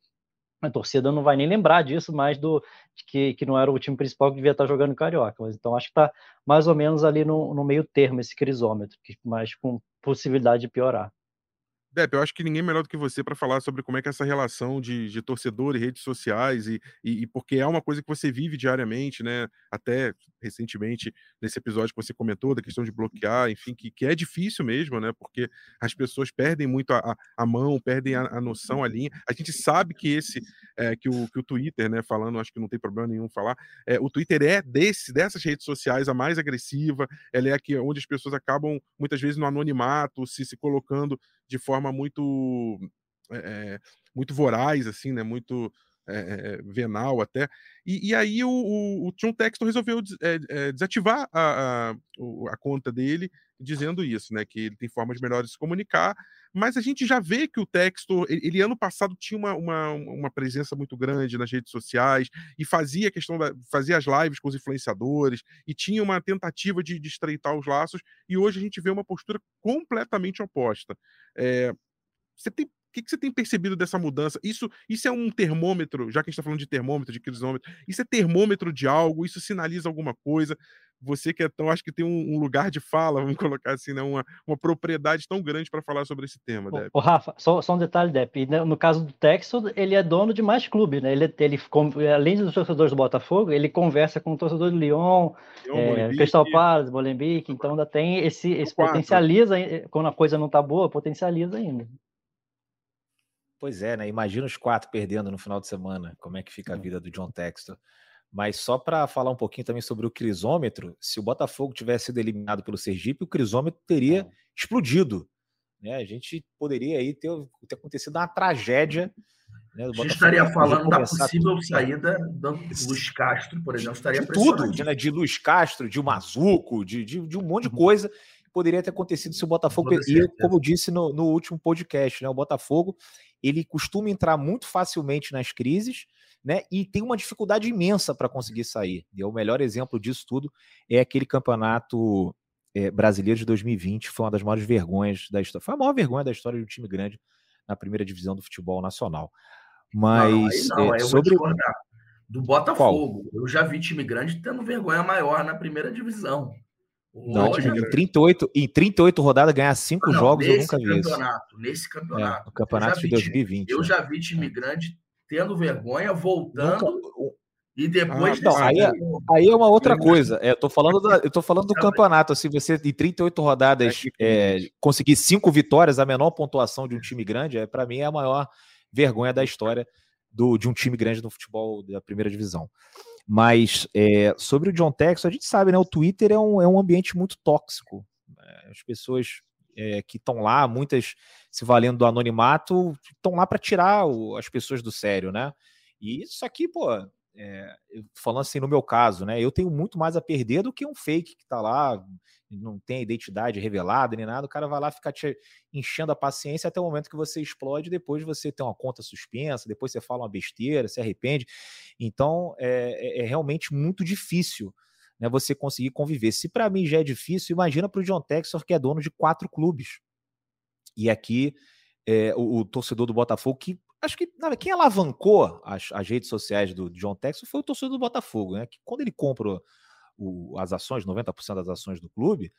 A torcida não vai nem lembrar disso, mais do que, que não era o time principal que devia estar jogando Carioca. Mas então acho que está mais ou menos ali no, no meio termo esse crisômetro, mas com possibilidade de piorar. Depp, eu acho que ninguém melhor do que você para falar sobre como é que é essa relação de, de torcedor e redes sociais, e, e, e, porque é uma coisa que você vive diariamente, né? Até recentemente, nesse episódio que você comentou, da questão de bloquear, enfim, que, que é difícil mesmo, né? Porque as pessoas perdem muito a, a mão, perdem a, a, noção, a linha. A gente sabe que esse, é, que, o, que o Twitter, né, falando, acho que não tem problema nenhum falar, é, o Twitter é desse, dessas redes sociais a mais agressiva, ela é a que, onde as pessoas acabam, muitas vezes, no anonimato, se, se colocando de forma muito é, muito voraz, assim, né? Muito é, venal até. E, e aí o, o, o John Texton resolveu é, desativar a, a, a, conta dele, dizendo isso, né? Que ele tem formas melhores de se comunicar. Mas a gente já vê que o Textor, ele, ele ano passado tinha uma, uma, uma, presença muito grande nas redes sociais e fazia questão da, fazia as lives com os influenciadores e tinha uma tentativa de, de estreitar os laços. E hoje a gente vê uma postura completamente oposta. É, você tem que, que você tem percebido dessa mudança? Isso, isso é um termômetro, já que a gente está falando de termômetro, de crisômetro, isso é termômetro de algo, isso sinaliza alguma coisa. Você que é tão, acho que tem um, um lugar de fala, vamos colocar assim, né? uma, uma propriedade tão grande para falar sobre esse tema, Depp. Ô, Rafa, só, só um detalhe, Depp. No caso do Texas, ele é dono de mais clubes, né? Ele, ele, além dos torcedores do Botafogo, ele conversa com o torcedor do Lyon, Lyon é, Crystal Palace, Molenbeek, então ainda tem esse, esse potencializa, quando a coisa não está boa, potencializa ainda. Pois é, né? Imagina os quatro perdendo no final de semana. Como é que fica a vida do John Textor? Mas só para falar um pouquinho também sobre o crisômetro, se o Botafogo tivesse sido eliminado pelo Sergipe, o crisômetro teria explodido. Né? A gente poderia aí ter, ter acontecido uma tragédia. Né? a gente estaria falando da possível tudo. saída do Luiz Castro, por exemplo. Estaria de tudo, né? de Luiz Castro, de Mazuco, de, de, de um monte de uhum. coisa poderia ter acontecido se o Botafogo. E como eu disse no, no último podcast, né? O Botafogo ele costuma entrar muito facilmente nas crises, né? E tem uma dificuldade imensa para conseguir sair. E o melhor exemplo disso tudo é aquele campeonato é, brasileiro de 2020, foi uma das maiores vergonhas da história. Foi a maior vergonha da história de um time grande na primeira divisão do futebol nacional. Mas não, não, é, sobre do Botafogo, Qual? eu já vi time grande tendo vergonha maior na primeira divisão. Não, em 38, em 38 rodadas ganhar cinco não, jogos eu nunca vi isso. Nesse campeonato. É, o campeonato de 2020. eu né? já vi time grande tendo vergonha, voltando nunca... e depois. Ah, aí, é, aí é uma outra coisa. É, eu tô falando, da, eu tô falando do campeonato. Assim, você em 38 rodadas é, conseguir cinco vitórias, a menor pontuação de um time grande, é para mim é a maior vergonha da história do, de um time grande no futebol da primeira divisão. Mas é, sobre o John Texas, a gente sabe, né? O Twitter é um, é um ambiente muito tóxico. Né, as pessoas é, que estão lá, muitas se valendo do anonimato, estão lá para tirar o, as pessoas do sério, né? E isso aqui, pô, é, falando assim no meu caso, né? Eu tenho muito mais a perder do que um fake que tá lá, não tem identidade revelada nem nada, o cara vai lá ficar te enchendo a paciência até o momento que você explode, depois você tem uma conta suspensa, depois você fala uma besteira, se arrepende. Então é, é, é realmente muito difícil né, você conseguir conviver. Se para mim já é difícil, imagina para o John Texor, que é dono de quatro clubes. E aqui é, o, o, torcedor do Botafogo, que acho que quem alavancou as, as, redes sociais do John Texor foi o torcedor do Botafogo, né? Que quando ele compra o, as ações, 90% das ações do clube,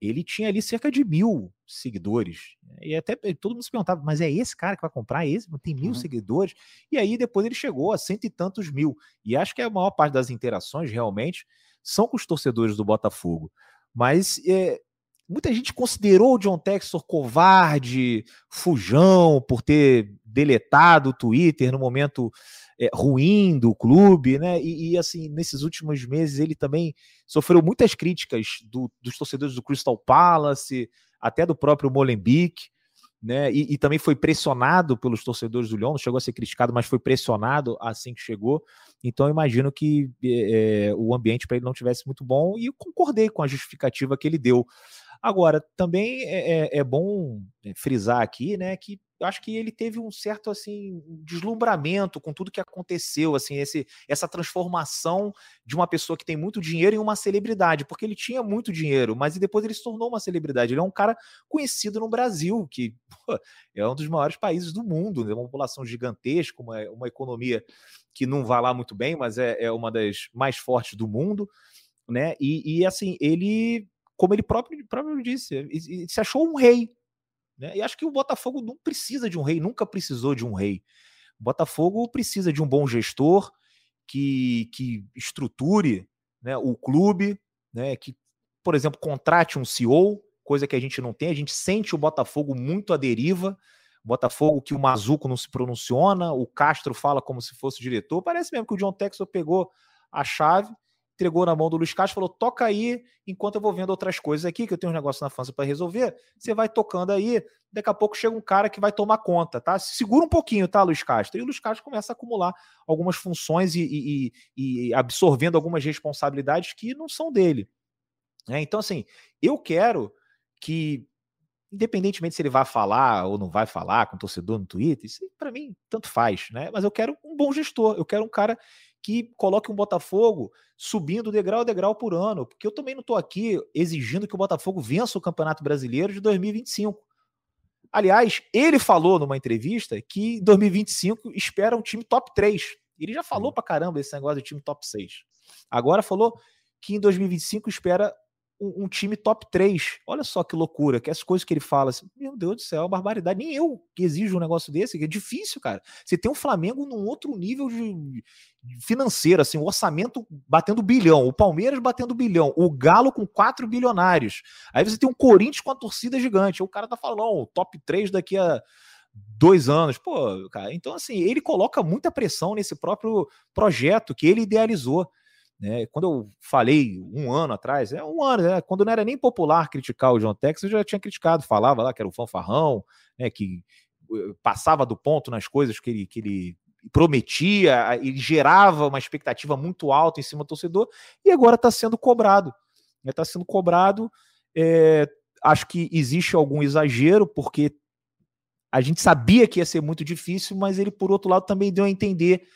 ele tinha ali cerca de mil seguidores. E até todo mundo se perguntava, mas é esse cara que vai comprar? É esse? Tem mil uhum. seguidores? E aí depois ele chegou a cento e tantos mil. E acho que a maior parte das interações realmente são com os torcedores do Botafogo. Mas é, muita gente considerou o John Textor covarde, fujão, por ter deletado o Twitter no momento é, ruim do clube, né? E, e, assim, nesses últimos meses ele também sofreu muitas críticas do, dos torcedores do Crystal Palace, até do próprio Molenbeek, né? E, e, também foi pressionado pelos torcedores do Lyon, não chegou a ser criticado, mas foi pressionado assim que chegou. Então, imagino que é, o ambiente para ele não tivesse muito bom e concordei com a justificativa que ele deu. Agora, também é, é, é bom frisar aqui, né, que eu acho que ele teve um certo assim deslumbramento com tudo que aconteceu, assim, esse, essa transformação de uma pessoa que tem muito dinheiro em uma celebridade, porque ele tinha muito dinheiro, mas depois ele se tornou uma celebridade. Ele é um cara conhecido no Brasil, que pô, é um dos maiores países do mundo, né? uma população gigantesca, uma, uma economia que não vai lá muito bem, mas é, é uma das mais fortes do mundo, né? E, e assim, ele, como ele próprio, próprio disse, se achou um rei né? E acho que o Botafogo não precisa de um rei, nunca precisou de um rei. O Botafogo precisa de um bom gestor que, que estruture né, o clube, né, que, por exemplo, contrate um CEO, coisa que a gente não tem. A gente sente o Botafogo muito à deriva. Botafogo que o Mazuco não se pronunciona, o Castro fala como se fosse diretor. Parece mesmo que o John Texel pegou a chave entregou na mão do Luiz Castro, falou: toca aí, enquanto eu vou vendo outras coisas aqui, que eu tenho um negócio na França para resolver. Você vai tocando aí, daqui a pouco chega um cara que vai tomar conta, tá? Segura um pouquinho, tá, Luiz Castro? E o Luiz Castro começa a acumular algumas funções e, e, e absorvendo algumas responsabilidades que não são dele. É, então, assim, eu quero que independentemente se ele vai falar ou não vai falar com o torcedor no Twitter, isso para mim tanto faz, né? Mas eu quero um bom gestor, eu quero um cara que coloque um Botafogo subindo degrau a degrau por ano, porque eu também não estou aqui exigindo que o Botafogo vença o Campeonato Brasileiro de 2025. Aliás, ele falou numa entrevista que em 2025 espera um time top 3. Ele já falou pra caramba esse negócio de time top 6. Agora falou que em 2025 espera um, um, time top 3. Olha só que loucura, que as coisas que ele fala, assim, meu Deus do céu, é barbaridade. Nem eu que exijo um negócio desse, que é difícil, cara. Você tem um Flamengo num outro nível de, financeiro, assim, o orçamento batendo bilhão, o Palmeiras batendo bilhão, o Galo com 4 bilionários. Aí você tem um Corinthians com a torcida gigante. O cara tá falando, top 3 daqui a dois anos. Pô, cara, então assim, ele coloca muita pressão nesse próprio projeto que ele idealizou. Né? Quando eu falei um ano atrás, é um ano, né? quando não era nem popular criticar o John Tex, eu já tinha criticado, falava lá que era o fanfarrão, né? que eh, passava do ponto nas coisas que ele, que ele prometia, ele gerava uma expectativa muito alta em cima do torcedor, e agora está sendo cobrado. Está sendo cobrado. É, acho que existe algum exagero, porque a gente sabia que ia ser muito difícil, mas ele, por outro lado, também deu a entender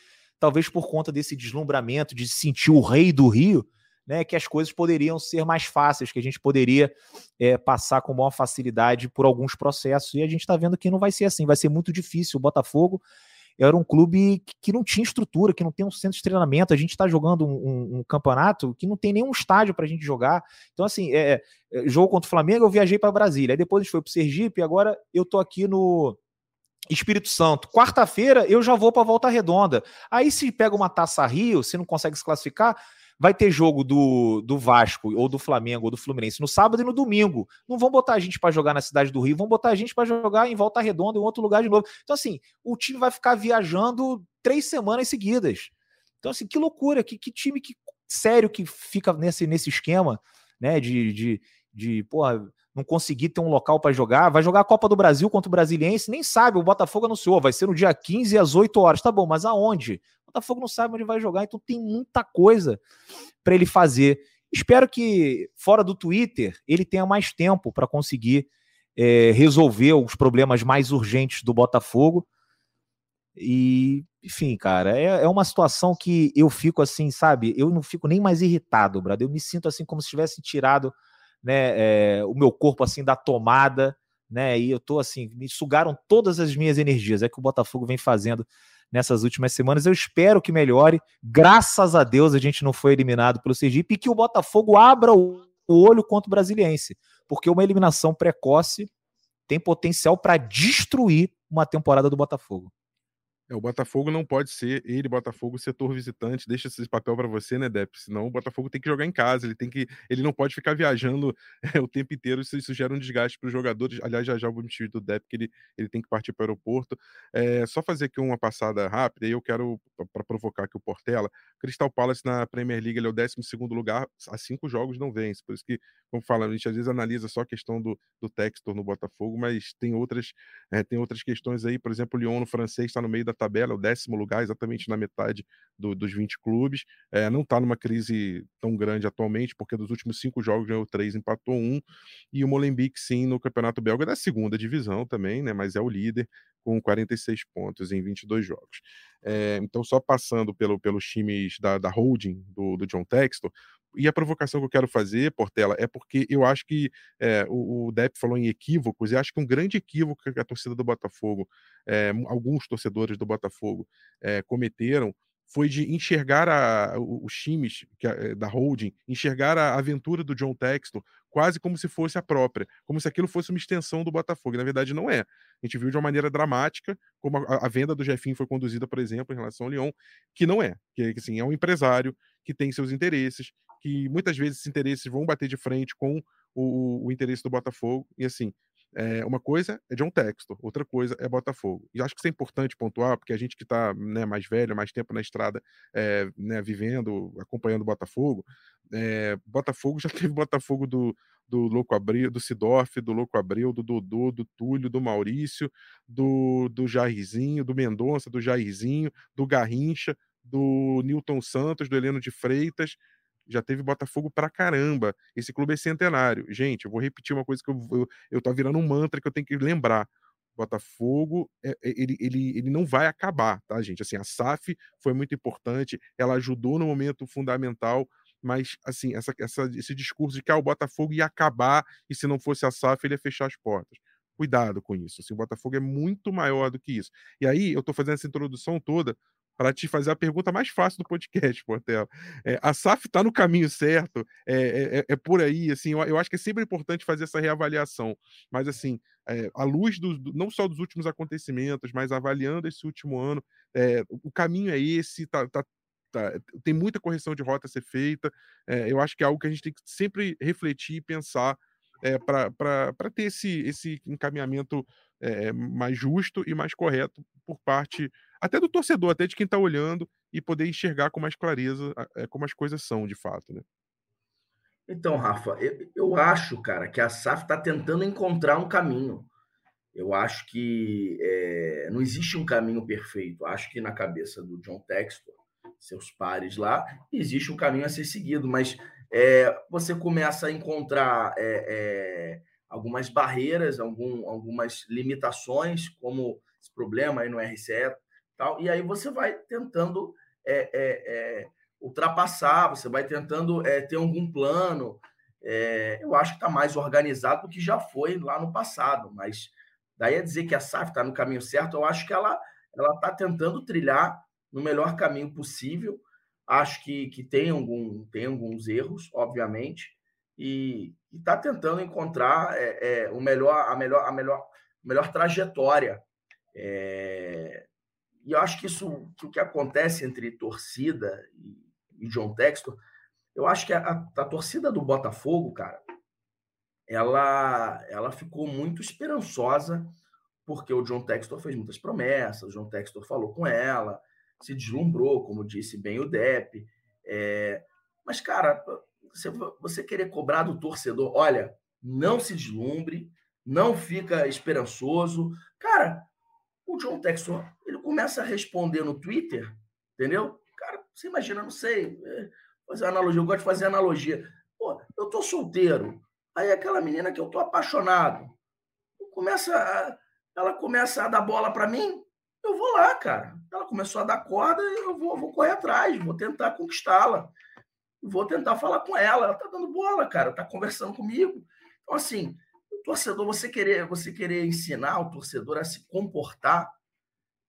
talvez por conta desse deslumbramento, de se sentir o rei do Rio, né, que as coisas poderiam ser mais fáceis, que a gente poderia é, passar com maior facilidade por alguns processos. E a gente está vendo que não vai ser assim, vai ser muito difícil. O Botafogo era um clube que não tinha estrutura, que não tem um centro de treinamento. A gente está jogando um, um, um, campeonato que não tem nenhum estádio para a gente jogar. Então, assim, é, é, jogo contra o Flamengo, eu viajei para Brasília. Aí depois a gente foi para Sergipe, agora eu tô aqui no, Espírito Santo. Quarta-feira eu já vou para Volta Redonda. Aí se pega uma Taça Rio, se não consegue se classificar, vai ter jogo do, do Vasco ou do Flamengo ou do Fluminense no sábado e no domingo. Não vão botar a gente para jogar na cidade do Rio, vão botar a gente para jogar em Volta Redonda em outro lugar de novo. Então assim, o time vai ficar viajando três semanas seguidas. Então assim, que loucura, que, que time que sério que fica nesse, nesse esquema, né, de, de, de porra, não conseguir ter um local para jogar, vai jogar a Copa do Brasil contra o Brasiliense, nem sabe, o Botafogo anunciou, vai ser no dia 15 às 8 horas. Tá bom, mas aonde? O Botafogo não sabe onde vai jogar, então tem muita coisa para ele fazer. Espero que, fora do Twitter, ele tenha mais tempo para conseguir é, resolver os problemas mais urgentes do Botafogo. E, enfim, cara, é, é uma situação que eu fico assim, sabe? Eu não fico nem mais irritado, brother. Eu me sinto assim como se tivesse tirado né, é, o meu corpo assim da tomada, né? E eu tô assim, me sugaram todas as minhas energias. É que o Botafogo vem fazendo nessas últimas semanas. Eu espero que melhore. Graças a Deus a gente não foi eliminado pelo Sergipe e que o Botafogo abra o olho contra o Brasiliense, porque uma eliminação precoce tem potencial para destruir uma temporada do Botafogo. É, o Botafogo não pode ser ele, Botafogo, setor visitante. Deixa esse papel para você, né, Dep? Senão o Botafogo tem que jogar em casa. Ele tem que, ele não pode ficar viajando é, o tempo inteiro. Isso, isso gera um desgaste para os jogadores. Aliás, já já vou me do Dep que ele, ele tem que partir para o aeroporto. É, só fazer aqui uma passada rápida. E eu quero para provocar aqui o Portela. Crystal Palace na Premier League ele é o 12 segundo lugar. Há cinco jogos não vence. Por isso que, como fala, a gente às vezes analisa só a questão do, do Textor no Botafogo, mas tem outras, é, tem outras questões aí. Por exemplo, o Lyon no francês está no meio da tabela, o décimo lugar, exatamente na metade do, dos 20 clubes. É, não está numa crise tão grande atualmente, porque dos últimos cinco jogos ganhou três, empatou um. E o Molenbeek, sim, no Campeonato Belga é da segunda divisão também, né? Mas é o líder com 46 pontos em 22 jogos. É, então, só passando pelo, pelos times da, da holding do, do John Textor, e a provocação que eu quero fazer, Portela, é porque eu acho que é, o, o Depp falou em equívocos, e acho que um grande equívoco que a torcida do Botafogo, é, alguns torcedores do Botafogo é, cometeram, foi de enxergar a, os times que, da holding, enxergar a aventura do John Textor quase como se fosse a própria, como se aquilo fosse uma extensão do Botafogo. Na verdade, não é. A gente viu de uma maneira dramática como a, a venda do Jefinho foi conduzida, por exemplo, em relação ao Lyon, que não é. Que, assim, é um empresário que tem seus interesses, que muitas vezes esses interesses vão bater de frente com o, o interesse do Botafogo. E, assim, é, uma coisa é John Textor, outra coisa é Botafogo. E acho que isso é importante pontuar, porque a gente que está né, mais velho, mais tempo na estrada, é, né, vivendo, acompanhando o Botafogo, é, Botafogo já teve Botafogo do, do Louco Abril, do Sidorf, do Louco Abril, do Dodô, do Túlio, do Maurício, do, do Jairzinho, do Mendonça, do Jairzinho, do Garrincha, do Newton Santos, do Heleno de Freitas, já teve Botafogo pra caramba. Esse clube é centenário. Gente, eu vou repetir uma coisa que eu, eu, eu tô virando um mantra que eu tenho que lembrar. Botafogo, é, é, ele, ele, ele não vai acabar, tá, gente? Assim, a SAF foi muito importante, ela ajudou no momento fundamental, mas, assim, essa, essa, esse discurso de que ah, o Botafogo ia acabar e se não fosse a SAF, ele ia fechar as portas. Cuidado com isso. Assim, o Botafogo é muito maior do que isso. E aí, eu tô fazendo essa introdução toda para te fazer a pergunta mais fácil do podcast, Portela. É, a SAF está no caminho certo? É, é, é, é, por aí, assim, eu, eu, acho que é sempre importante fazer essa reavaliação, mas assim, é, à luz do, do, não só dos últimos acontecimentos, mas avaliando esse último ano, é, o caminho é esse, tá, tá, tá, tem muita correção de rota a ser feita, eu acho que é algo que a gente tem que sempre refletir e pensar é, para ter esse, esse encaminhamento é, mais justo e mais correto por parte até do torcedor, até de quem está olhando e poder enxergar com mais clareza é, como as coisas são de fato. Né? Então, Rafa, eu, eu acho, cara, que a SAF está tentando encontrar um caminho. Eu acho que é, não existe um caminho perfeito. Acho que na cabeça do John Textor, seus pares lá, existe um caminho a ser seguido, mas é, você começa a encontrar é, algumas barreiras, algum, algumas limitações, como esse problema aí no RCE tal, e aí você vai tentando é, é, é, ultrapassar, você vai tentando é, ter algum plano. É, eu acho que está mais organizado do que já foi lá no passado, mas daí a dizer que a SAF está no caminho certo, eu acho que ela está tentando trilhar no melhor caminho possível. Acho que, que tem, algum, tem alguns erros, obviamente, e está tentando encontrar é, é, o melhor, a melhor, a melhor, melhor trajetória. É, e eu acho que isso, que o que acontece entre torcida e, e John Textor, eu acho que a, a, torcida do Botafogo, cara, ela, ela ficou muito esperançosa porque o John Textor fez muitas promessas, o John Textor falou com ela, se deslumbrou, como disse bem o Depp. É, mas, cara, você, você querer cobrar do torcedor, olha, não se deslumbre, não fica esperançoso. Cara, o John Textor, começa a responder no Twitter, entendeu? Cara, você imagina, não sei, é, fazer analogia, eu gosto de fazer analogia. Pô, eu tô solteiro, aí aquela menina que eu tô apaixonado, começa a, ela começa a dar bola para mim, eu vou lá, cara. Ela começou a dar corda, eu vou, vou correr atrás, vou tentar conquistá-la. Vou tentar falar com ela. Ela tá dando bola, cara, tá conversando comigo. Então, assim, o torcedor, você querer, você querer ensinar o torcedor a se comportar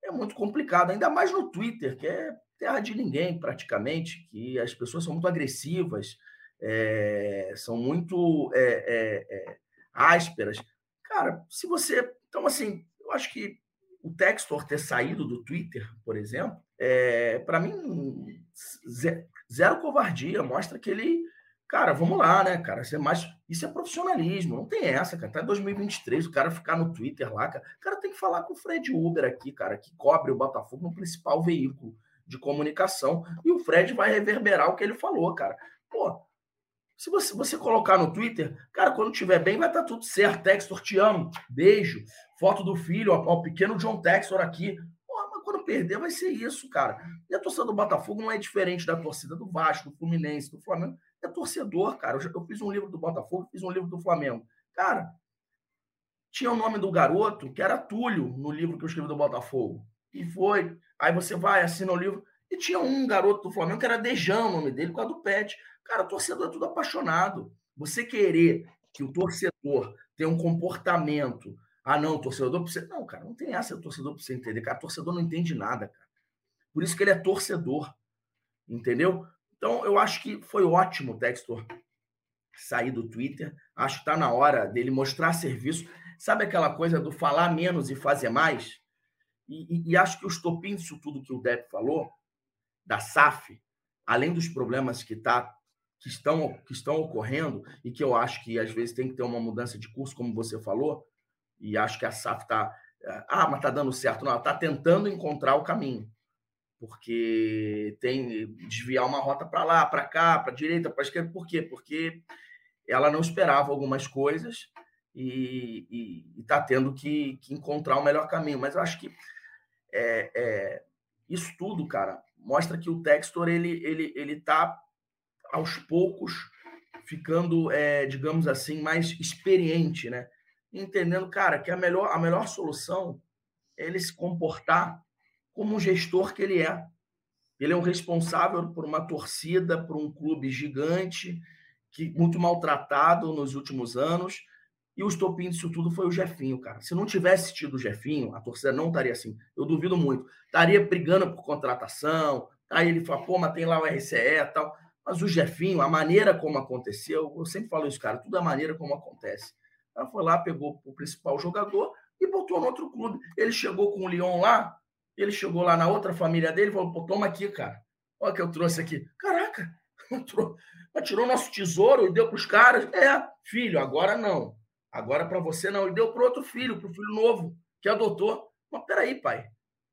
é muito complicado, ainda mais no Twitter, que é terra de ninguém, praticamente, que as pessoas são muito agressivas, é, são muito é, é, ásperas. Cara, se você. Então, assim, eu acho que o Textor ter saído do Twitter, por exemplo, é, para mim, zero covardia. Mostra que ele. Cara, vamos lá, né, cara? Isso é, mais, isso é profissionalismo, não tem essa, cara. Até 2023, o cara ficar no Twitter lá, cara. O cara tem que falar com o Fred Uber aqui, cara, que cobre o Botafogo no principal veículo de comunicação. E o Fred vai reverberar o que ele falou, cara. Pô, se você, você colocar no Twitter, cara, quando tiver bem, vai estar tá tudo certo. Textor, te amo. Beijo. Foto do filho, ó, o pequeno John Textor aqui. Porra, mas quando perder, vai ser isso, cara. E a torcida do Botafogo não é diferente da torcida do Vasco, do Fluminense, do Flamengo. É torcedor, cara. Eu, eu fiz um livro do Botafogo, fiz um livro do Flamengo. Cara, tinha o nome do garoto, que era Túlio, no livro que eu escrevi do Botafogo. E foi. Aí você vai, assina o livro. E tinha um garoto do Flamengo que era Dejão, o nome dele, por causa do Pet. Cara, torcedor é tudo apaixonado. Você querer que o torcedor tenha um comportamento. Ah, não, torcedor precisa. Não, cara, não tem essa, o torcedor precisa entender. Cara, torcedor não entende nada, cara. Por isso que ele é torcedor. Entendeu? Então, eu acho que foi ótimo o Textor sair do Twitter. Acho que está na hora dele mostrar serviço. Sabe aquela coisa do falar menos e fazer mais? E, e, e acho que o estopim disso tudo que o Depp falou, da SAF, além dos problemas que tá que estão, que estão ocorrendo e que eu acho que às vezes tem que ter uma mudança de curso, como você falou, e acho que a SAF está. Ah, mas está dando certo. Não, está tentando encontrar o caminho. Porque tem desviar uma rota para lá, para cá, para direita, para esquerda. Por quê? Porque ela não esperava algumas coisas e está tendo que, que, encontrar o melhor caminho. Mas eu acho que é, é, isso tudo, cara, mostra que o Textor ele ele ele está aos poucos ficando, é, digamos assim, mais experiente, né? Entendendo, cara, que a melhor, a melhor solução é ele se comportar como um gestor que ele é. Ele é um responsável por uma torcida, por um clube gigante, que muito maltratado nos últimos anos. E o estopim disso tudo foi o Jefinho, cara. Se não tivesse tido o Jefinho, a torcida não estaria assim. Eu duvido muito. Estaria brigando por contratação. Aí ele fala, pô, mas tem lá o RCE e tal. Mas o Jefinho, a maneira como aconteceu, eu sempre falo isso, cara, tudo é a maneira como acontece. Ela foi lá, pegou o principal jogador e botou no outro clube. Ele chegou com o Lyon lá, ele chegou lá na outra família dele e falou: pô, toma aqui, cara. Olha o que eu trouxe aqui. Caraca, tirou nosso tesouro e deu para os caras. É, filho, agora não. Agora para você não. E deu para outro filho, para o filho novo, que adotou. Mas peraí, pai.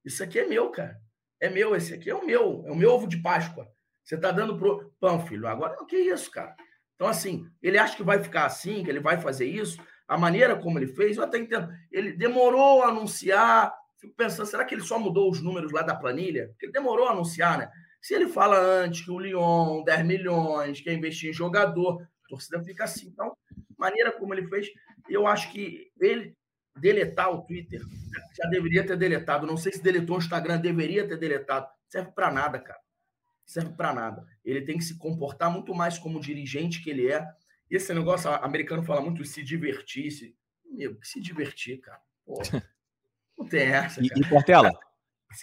Isso aqui é meu, cara. É meu, esse aqui é o meu. É o meu ovo de Páscoa. Você está dando pro pão, filho. Agora, o que é isso, cara? Então, assim, ele acha que vai ficar assim, que ele vai fazer isso. A maneira como ele fez, eu até entendo. Ele demorou a anunciar. Fico pensando, será que ele só mudou os números lá da planilha? Porque ele demorou a anunciar, né? Se ele fala antes que o Lyon, 10 milhões, quer investir em jogador, a torcida fica assim. Então, maneira como ele fez, eu acho que ele deletar o Twitter já deveria ter deletado. Não sei se deletou o Instagram, deveria ter deletado. Serve para nada, cara serve para nada. Ele tem que se comportar muito mais como dirigente que ele é. E esse negócio, americano fala muito se divertir. Se... Meu, se divertir, cara. Pô, não tem essa. E, e Portela?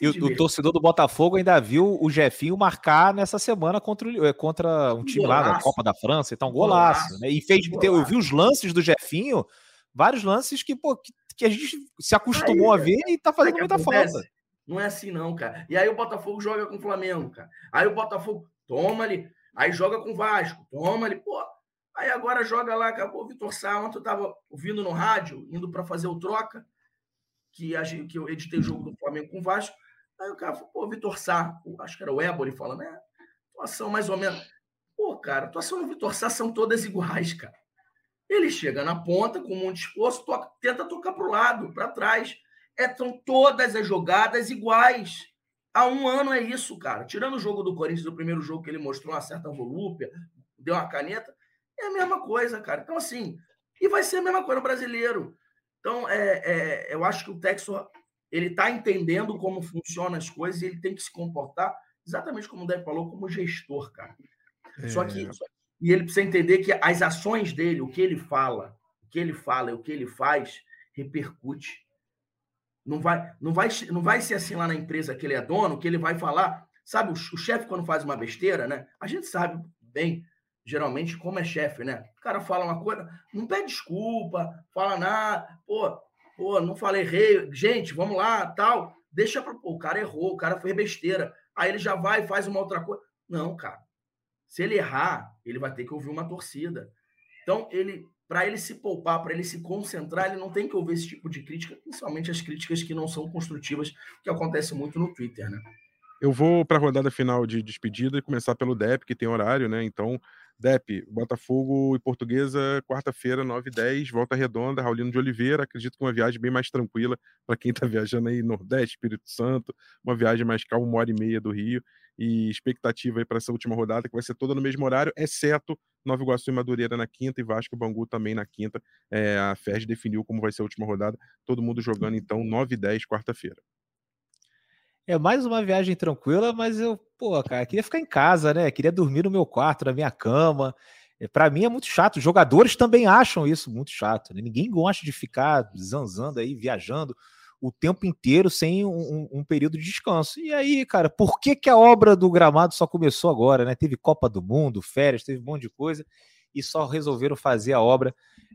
E o, o, torcedor do Botafogo ainda viu o Jefinho marcar nessa semana contra, eh, contra um time golaço. lá da Copa da França e tá um golaço. golaço né? E fez, golaço. eu vi os lances do Jefinho, vários lances que, pô, que, que a gente se acostumou aí, a ver e tá fazendo muita acontece? falta. Não é assim, não, cara. E aí o Botafogo joga com o Flamengo, cara. Aí o Botafogo toma ali, aí joga com o Vasco, toma ali, pô. Aí agora joga lá, acabou o Vitor Sá. Ontem eu tava ouvindo no rádio, indo para fazer o troca, que, a gente, que eu editei o jogo do Flamengo com o Vasco. Aí o cara falou, pô, Vitor Sá, acho que era o Éboli falando, né? Atuação mais ou menos. Pô, cara, atuação do Vitor Sá são todas iguais, cara. Ele chega na ponta com um de esforço, toca, tenta tocar para o lado, para trás. É, são todas as jogadas iguais. Há um ano é isso, cara. Tirando o jogo do Corinthians, do primeiro jogo que ele mostrou uma certa volúpia, deu uma caneta, é a mesma coisa, cara. Então, assim, e vai ser a mesma coisa no brasileiro. Então, é, é, eu acho que o Texor ele está entendendo como funcionam as coisas e ele tem que se comportar exatamente como o Deb falou, como gestor, cara. É... Só que e ele precisa entender que as ações dele, o que ele fala, o que ele fala e o que ele faz repercute. Não vai, não vai, não vai ser assim lá na empresa que ele é dono, que ele vai falar, sabe, o, o chefe quando faz uma besteira, né? A gente sabe bem geralmente como é chefe, né? O cara fala uma coisa, não pede desculpa, fala nada, pô, pô, não falei errei, gente, vamos lá, tal. Deixa para o cara errou, o cara fez besteira. Aí ele já vai e faz uma outra coisa. Não, cara. Se ele errar, ele vai ter que ouvir uma torcida. Então, ele, para ele se poupar, para ele se concentrar, ele não tem que ouvir esse tipo de crítica, principalmente as críticas que não são construtivas, que acontece muito no Twitter, né? Eu vou para a rodada final de despedida e começar pelo DEP, que tem horário, né? Então, DEP, Botafogo e Portuguesa, quarta-feira, 9 h 10 volta redonda, Raulino de Oliveira. Acredito que uma viagem bem mais tranquila para quem está viajando aí Nordeste, Espírito Santo, uma viagem mais calma, uma hora e meia do Rio. E expectativa aí para essa última rodada, que vai ser toda no mesmo horário, exceto Nova Iguaçu e Madureira na quinta e Vasco e Bangu também na quinta. É, a FERJ definiu como vai ser a última rodada, todo mundo jogando então 9 h 10 quarta-feira. É mais uma viagem tranquila, mas eu, pô, cara, queria ficar em casa, né? Queria dormir no meu quarto, na minha cama. É, para mim é muito chato. Os jogadores também acham isso muito chato. Né? Ninguém gosta de ficar zanzando aí, viajando o tempo inteiro sem um, um, período de descanso. E aí, cara, por que, que a obra do gramado só começou agora, né? Teve Copa do Mundo, férias, teve um monte de coisa e só resolveram fazer a obra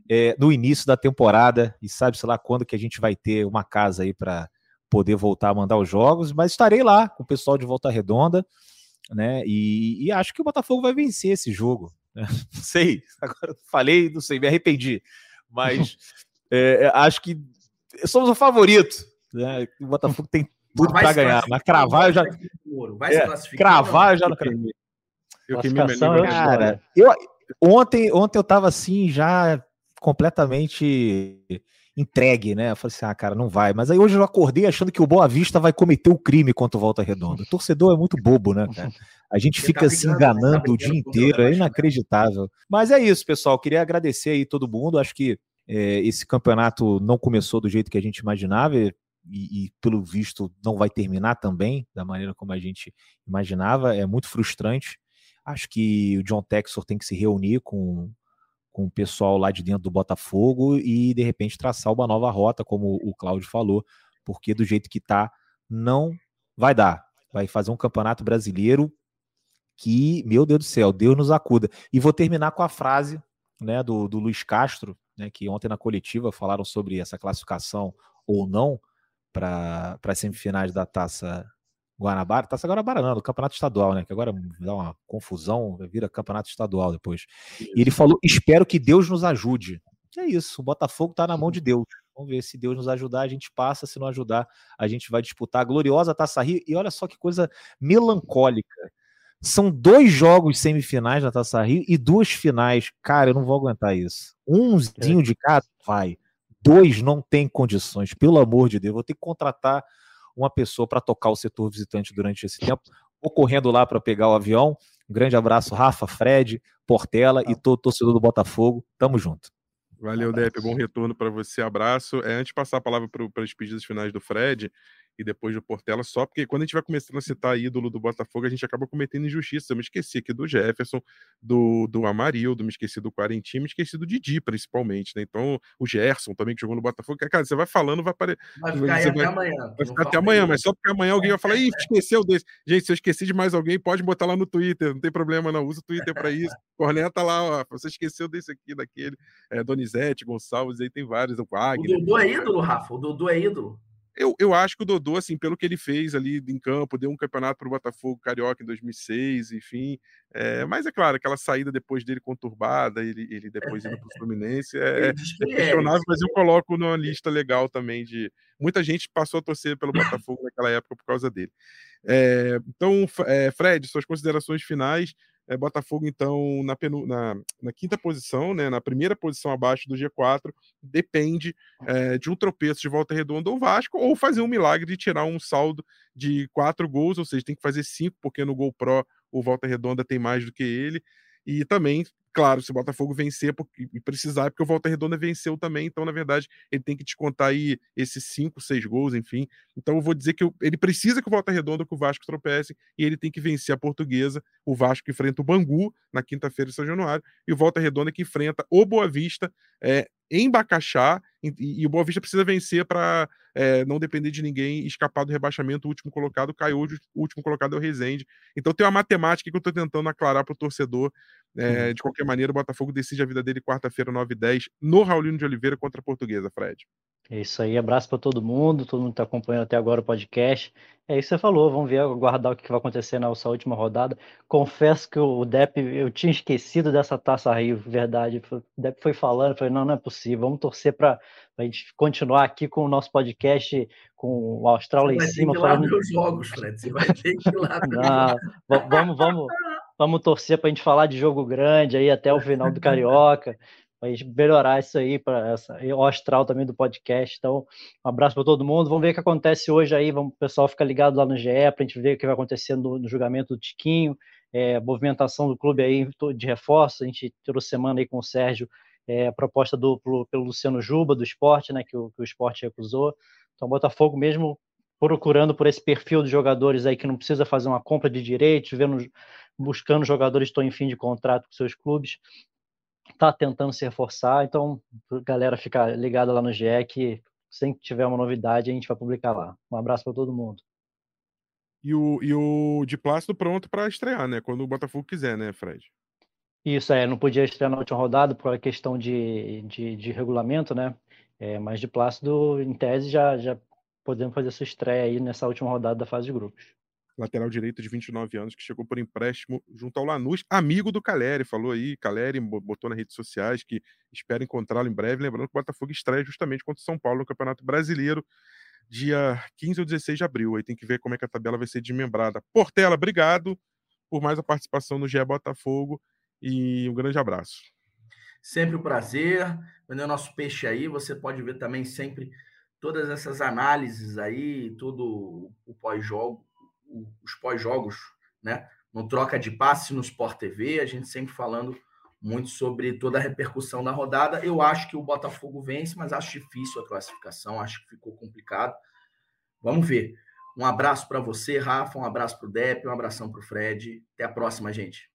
é, no início da temporada. E sabe, sei lá, quando que a gente vai ter uma casa aí para poder voltar a mandar os jogos, mas estarei lá com o pessoal de Volta Redonda, né? E, e acho que o Botafogo vai vencer esse jogo. Né? Não sei, agora falei, não sei, me arrependi, mas é, é, acho que somos o favorito. Né? O Botafogo tem tudo para ganhar, mas cravar eu já. Vai é, cravar eu já não quero. Eu que me cara, eu, ontem, ontem eu tava assim, já completamente entregue, né? Eu falei assim, ah, cara, não vai. Mas aí hoje eu acordei achando que o Boa Vista vai cometer o crime contra o Volta Redonda. O torcedor é muito bobo, né, cara? A gente Você fica tá se enganando tá o dia inteiro, é inacreditável. Mas é isso, pessoal. Queria agradecer aí todo mundo. Acho que é, esse campeonato não começou do jeito que a gente imaginava. E, e, pelo visto não vai terminar também da maneira como a gente imaginava. É muito frustrante. Acho que o John Texor tem que se reunir com com o pessoal lá de dentro do Botafogo e de repente traçar uma nova rota, como o Cláudio falou, porque do jeito que tá, não vai dar. Vai fazer um campeonato brasileiro que, meu Deus do céu, Deus nos acuda. E vou terminar com a frase né, do, do Luiz Castro, né, que ontem na coletiva falaram sobre essa classificação ou não para as semifinais da taça Guanabara, Taça Guanabara não, do Campeonato Estadual, né? Que agora dá uma confusão, vira Campeonato Estadual depois. E ele falou: espero que Deus nos ajude. E é isso, o Botafogo está na mão de Deus. Vamos ver se Deus nos ajudar, a gente passa, se não ajudar, a gente vai disputar a gloriosa Taça Rio. E olha só que coisa melancólica. São dois jogos semifinais da Taça Rio e duas finais. Cara, eu não vou aguentar isso. Umzinho é. de cada vai. Dois não tem condições, pelo amor de Deus. Vou ter que contratar uma pessoa para tocar o setor visitante durante esse tempo. Vou correndo lá para pegar o avião. Um grande abraço, Rafa, Fred, Portela e todo torcedor do Botafogo. Tamo junto. Valeu, Depp. Bom retorno para você. Abraço. É, antes de passar a palavra para as pedidas finais do Fred, e depois do Portela, só porque quando a gente vai começando a citar ídolo do Botafogo, a gente acaba cometendo injustiça. Eu me esqueci aqui do Jefferson, do, do Amarildo, me esqueci do Quarentinho, me esqueci do Didi, principalmente, né? Então, o Gerson também, que jogou no Botafogo. Cara, você vai falando, vai aparecer. Vai ficar aí até amanhã. Vai ficar até amanhã, mas só porque amanhã alguém vai falar, ih, esqueceu desse. Gente, se eu esqueci de mais alguém, pode botar lá no Twitter, não tem problema, não. Usa o Twitter para isso. Corneta lá, ó. Você esqueceu desse aqui, daquele. É, Donizete, Gonçalves, aí tem vários, o Wagner. O Dudu é ídolo, Rafa. O Dudu é ídolo. Eu, eu acho que o Dodô, assim, pelo que ele fez ali em campo, deu um campeonato para o Botafogo Carioca em 2006, enfim. É, mas é claro, aquela saída depois dele conturbada, ele, ele depois indo para o Fluminense, é, é, questionável, mas eu coloco numa lista legal também de. Muita gente passou a torcer pelo Botafogo naquela época por causa dele. É, então, é, Fred, suas considerações finais É, Botafogo, então, na, penu, na, na, quinta posição, né, na primeira posição abaixo do G4, depende é, de um tropeço de volta redonda ou Vasco, ou fazer um milagre de tirar um saldo de quatro gols, ou seja, tem que fazer cinco, porque no Gol Pro o Volta Redonda tem mais do que ele. E também claro, se o Botafogo vencer e precisar, é porque o Volta Redonda venceu também, então, na verdade, ele tem que descontar aí esses cinco, seis gols, enfim. Então, eu vou dizer que eu, ele precisa que o Volta Redonda, que o Vasco tropece, e ele tem que vencer a portuguesa. O Vasco enfrenta o Bangu na quinta-feira em São Januário, e o Volta Redonda que enfrenta o Boa Vista é, em Bacaxá, e, e, o Boa Vista precisa vencer para é, não depender de ninguém escapar do rebaixamento. O último colocado caiu hoje, o último colocado é o Rezende. Então tem uma matemática que eu estou tentando aclarar para o torcedor. É, uhum. De qualquer maneira, o Botafogo decide a vida dele quarta-feira, 9 h 10 no Raulino de Oliveira contra a Portuguesa, Fred. É isso aí, abraço para todo mundo, todo mundo que está acompanhando até agora o podcast. É isso que você falou, vamos ver, aguardar o que vai acontecer nessa última rodada. Confesso que o Dep, eu tinha esquecido dessa taça Rio, verdade. O Dep foi falando, falei, não, não é possível, vamos torcer para a gente continuar aqui com o nosso podcast, com o Austral lá em cima. Falando... Meus jogos, Fred, você vai ter que ir lá. não, vamos, vamos, vamos torcer para a gente falar de jogo grande aí até o final do Carioca gente melhorar isso aí, para o astral também do podcast. Então, um abraço para todo mundo. Vamos ver o que acontece hoje aí. Vamos, o pessoal fica ligado lá no GE para a gente ver o que vai acontecer no, no julgamento do Tiquinho, é, movimentação do clube aí de reforço. A gente tirou semana aí com o Sérgio é, a proposta do, pelo, pelo, Luciano Juba, do esporte, né, que o, que o esporte recusou. Então, Botafogo mesmo procurando por esse perfil de jogadores aí que não precisa fazer uma compra de direitos, vendo, buscando jogadores que estão em fim de contrato com seus clubes está tentando se reforçar, então galera fica ligada lá no GE que sempre que tiver uma novidade a gente vai publicar lá. Um abraço para todo mundo. E o, e o de Plácido pronto para estrear, né? Quando o Botafogo quiser, né, Fred? Isso, é, não podia estrear na última rodada por questão de, de, de regulamento, né? É, mas de Plácido, em tese, já, já podemos fazer essa estreia aí nessa última rodada da fase de grupos lateral direito de 29 anos, que chegou por empréstimo junto ao Lanús, amigo do Caleri, falou aí, Caleri botou nas redes sociais que espera encontrá-lo em breve, lembrando que o Botafogo estreia justamente contra o São Paulo no Campeonato Brasileiro, dia 15 ou 16 de abril, aí tem que ver como é que a tabela vai ser desmembrada. Portela, obrigado por mais a participação no GE Botafogo e um grande abraço. Sempre um prazer, vender o nosso peixe aí, você pode ver também sempre todas essas análises aí, todo o pós-jogo, os pós-jogos, né? No troca de passe no Sport TV, a gente sempre falando muito sobre toda a repercussão da rodada. Eu acho que o Botafogo vence, mas acho difícil a classificação, acho que ficou complicado. Vamos ver. Um abraço para você, Rafa, um abraço para o Dep, um abração para o Fred. Até a próxima, gente.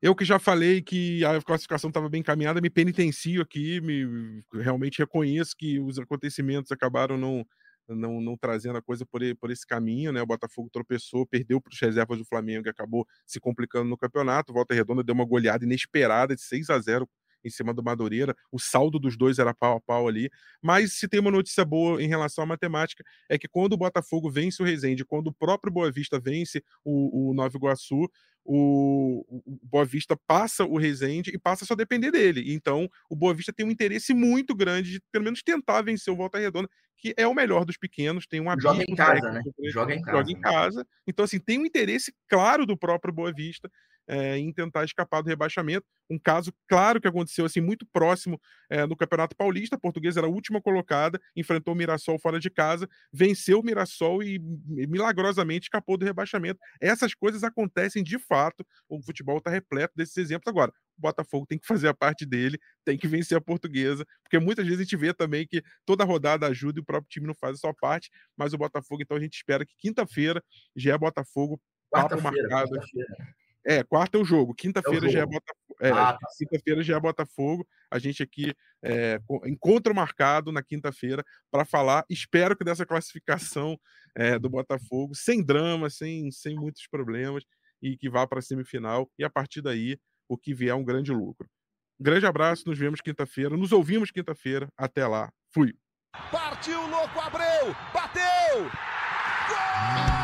Eu que já falei que a classificação estava bem encaminhada, me penitencio aqui, me realmente reconheço que os acontecimentos acabaram não não, não trazendo a coisa por, por esse caminho, né? O Botafogo tropeçou, perdeu para os reservas do Flamengo e acabou se complicando no campeonato. Volta Redonda deu uma goleada inesperada de 6 a 0 em cima do Madureira. O saldo dos dois era pau a pau ali. Mas se tem uma notícia boa em relação à matemática, é que quando o Botafogo vence o Resende, quando o próprio Boa Vista vence o, o Nova Iguaçu, o, o Boa Vista passa o Resende e passa a só depender dele. Então, o Boa Vista tem um interesse muito grande de, pelo menos, tentar vencer o Volta Redonda, que é o melhor dos pequenos, tem um Joga em casa, né? Joga em casa. Joga em casa. Então, assim, tem um interesse claro do próprio Boa Vista é, em tentar escapar do rebaixamento. Um caso claro que aconteceu assim muito próximo é, no Campeonato Paulista. A Portuguesa era a última colocada, enfrentou o Mirassol fora de casa, venceu o Mirassol e milagrosamente escapou do rebaixamento. Essas coisas acontecem de fato. O futebol está repleto desses exemplos. Agora, o Botafogo tem que fazer a parte dele, tem que vencer a Portuguesa, porque muitas vezes a gente vê também que toda rodada ajuda e o próprio time não faz a sua parte. Mas o Botafogo, então a gente espera que quinta-feira já é Botafogo. Papo marcado. É, quarta é o jogo. Quinta-feira é já é Botafogo. É, ah, tá. Quinta-feira já é Botafogo. A gente aqui é, encontro marcado na quinta-feira para falar. Espero que dessa classificação é, do Botafogo, sem drama, sem, sem muitos problemas, e que vá para a semifinal. E a partir daí, o que vier é um grande lucro. Grande abraço, nos vemos quinta-feira. Nos ouvimos quinta-feira. Até lá. Fui. Partiu, louco, Abreu! Bateu! Gol!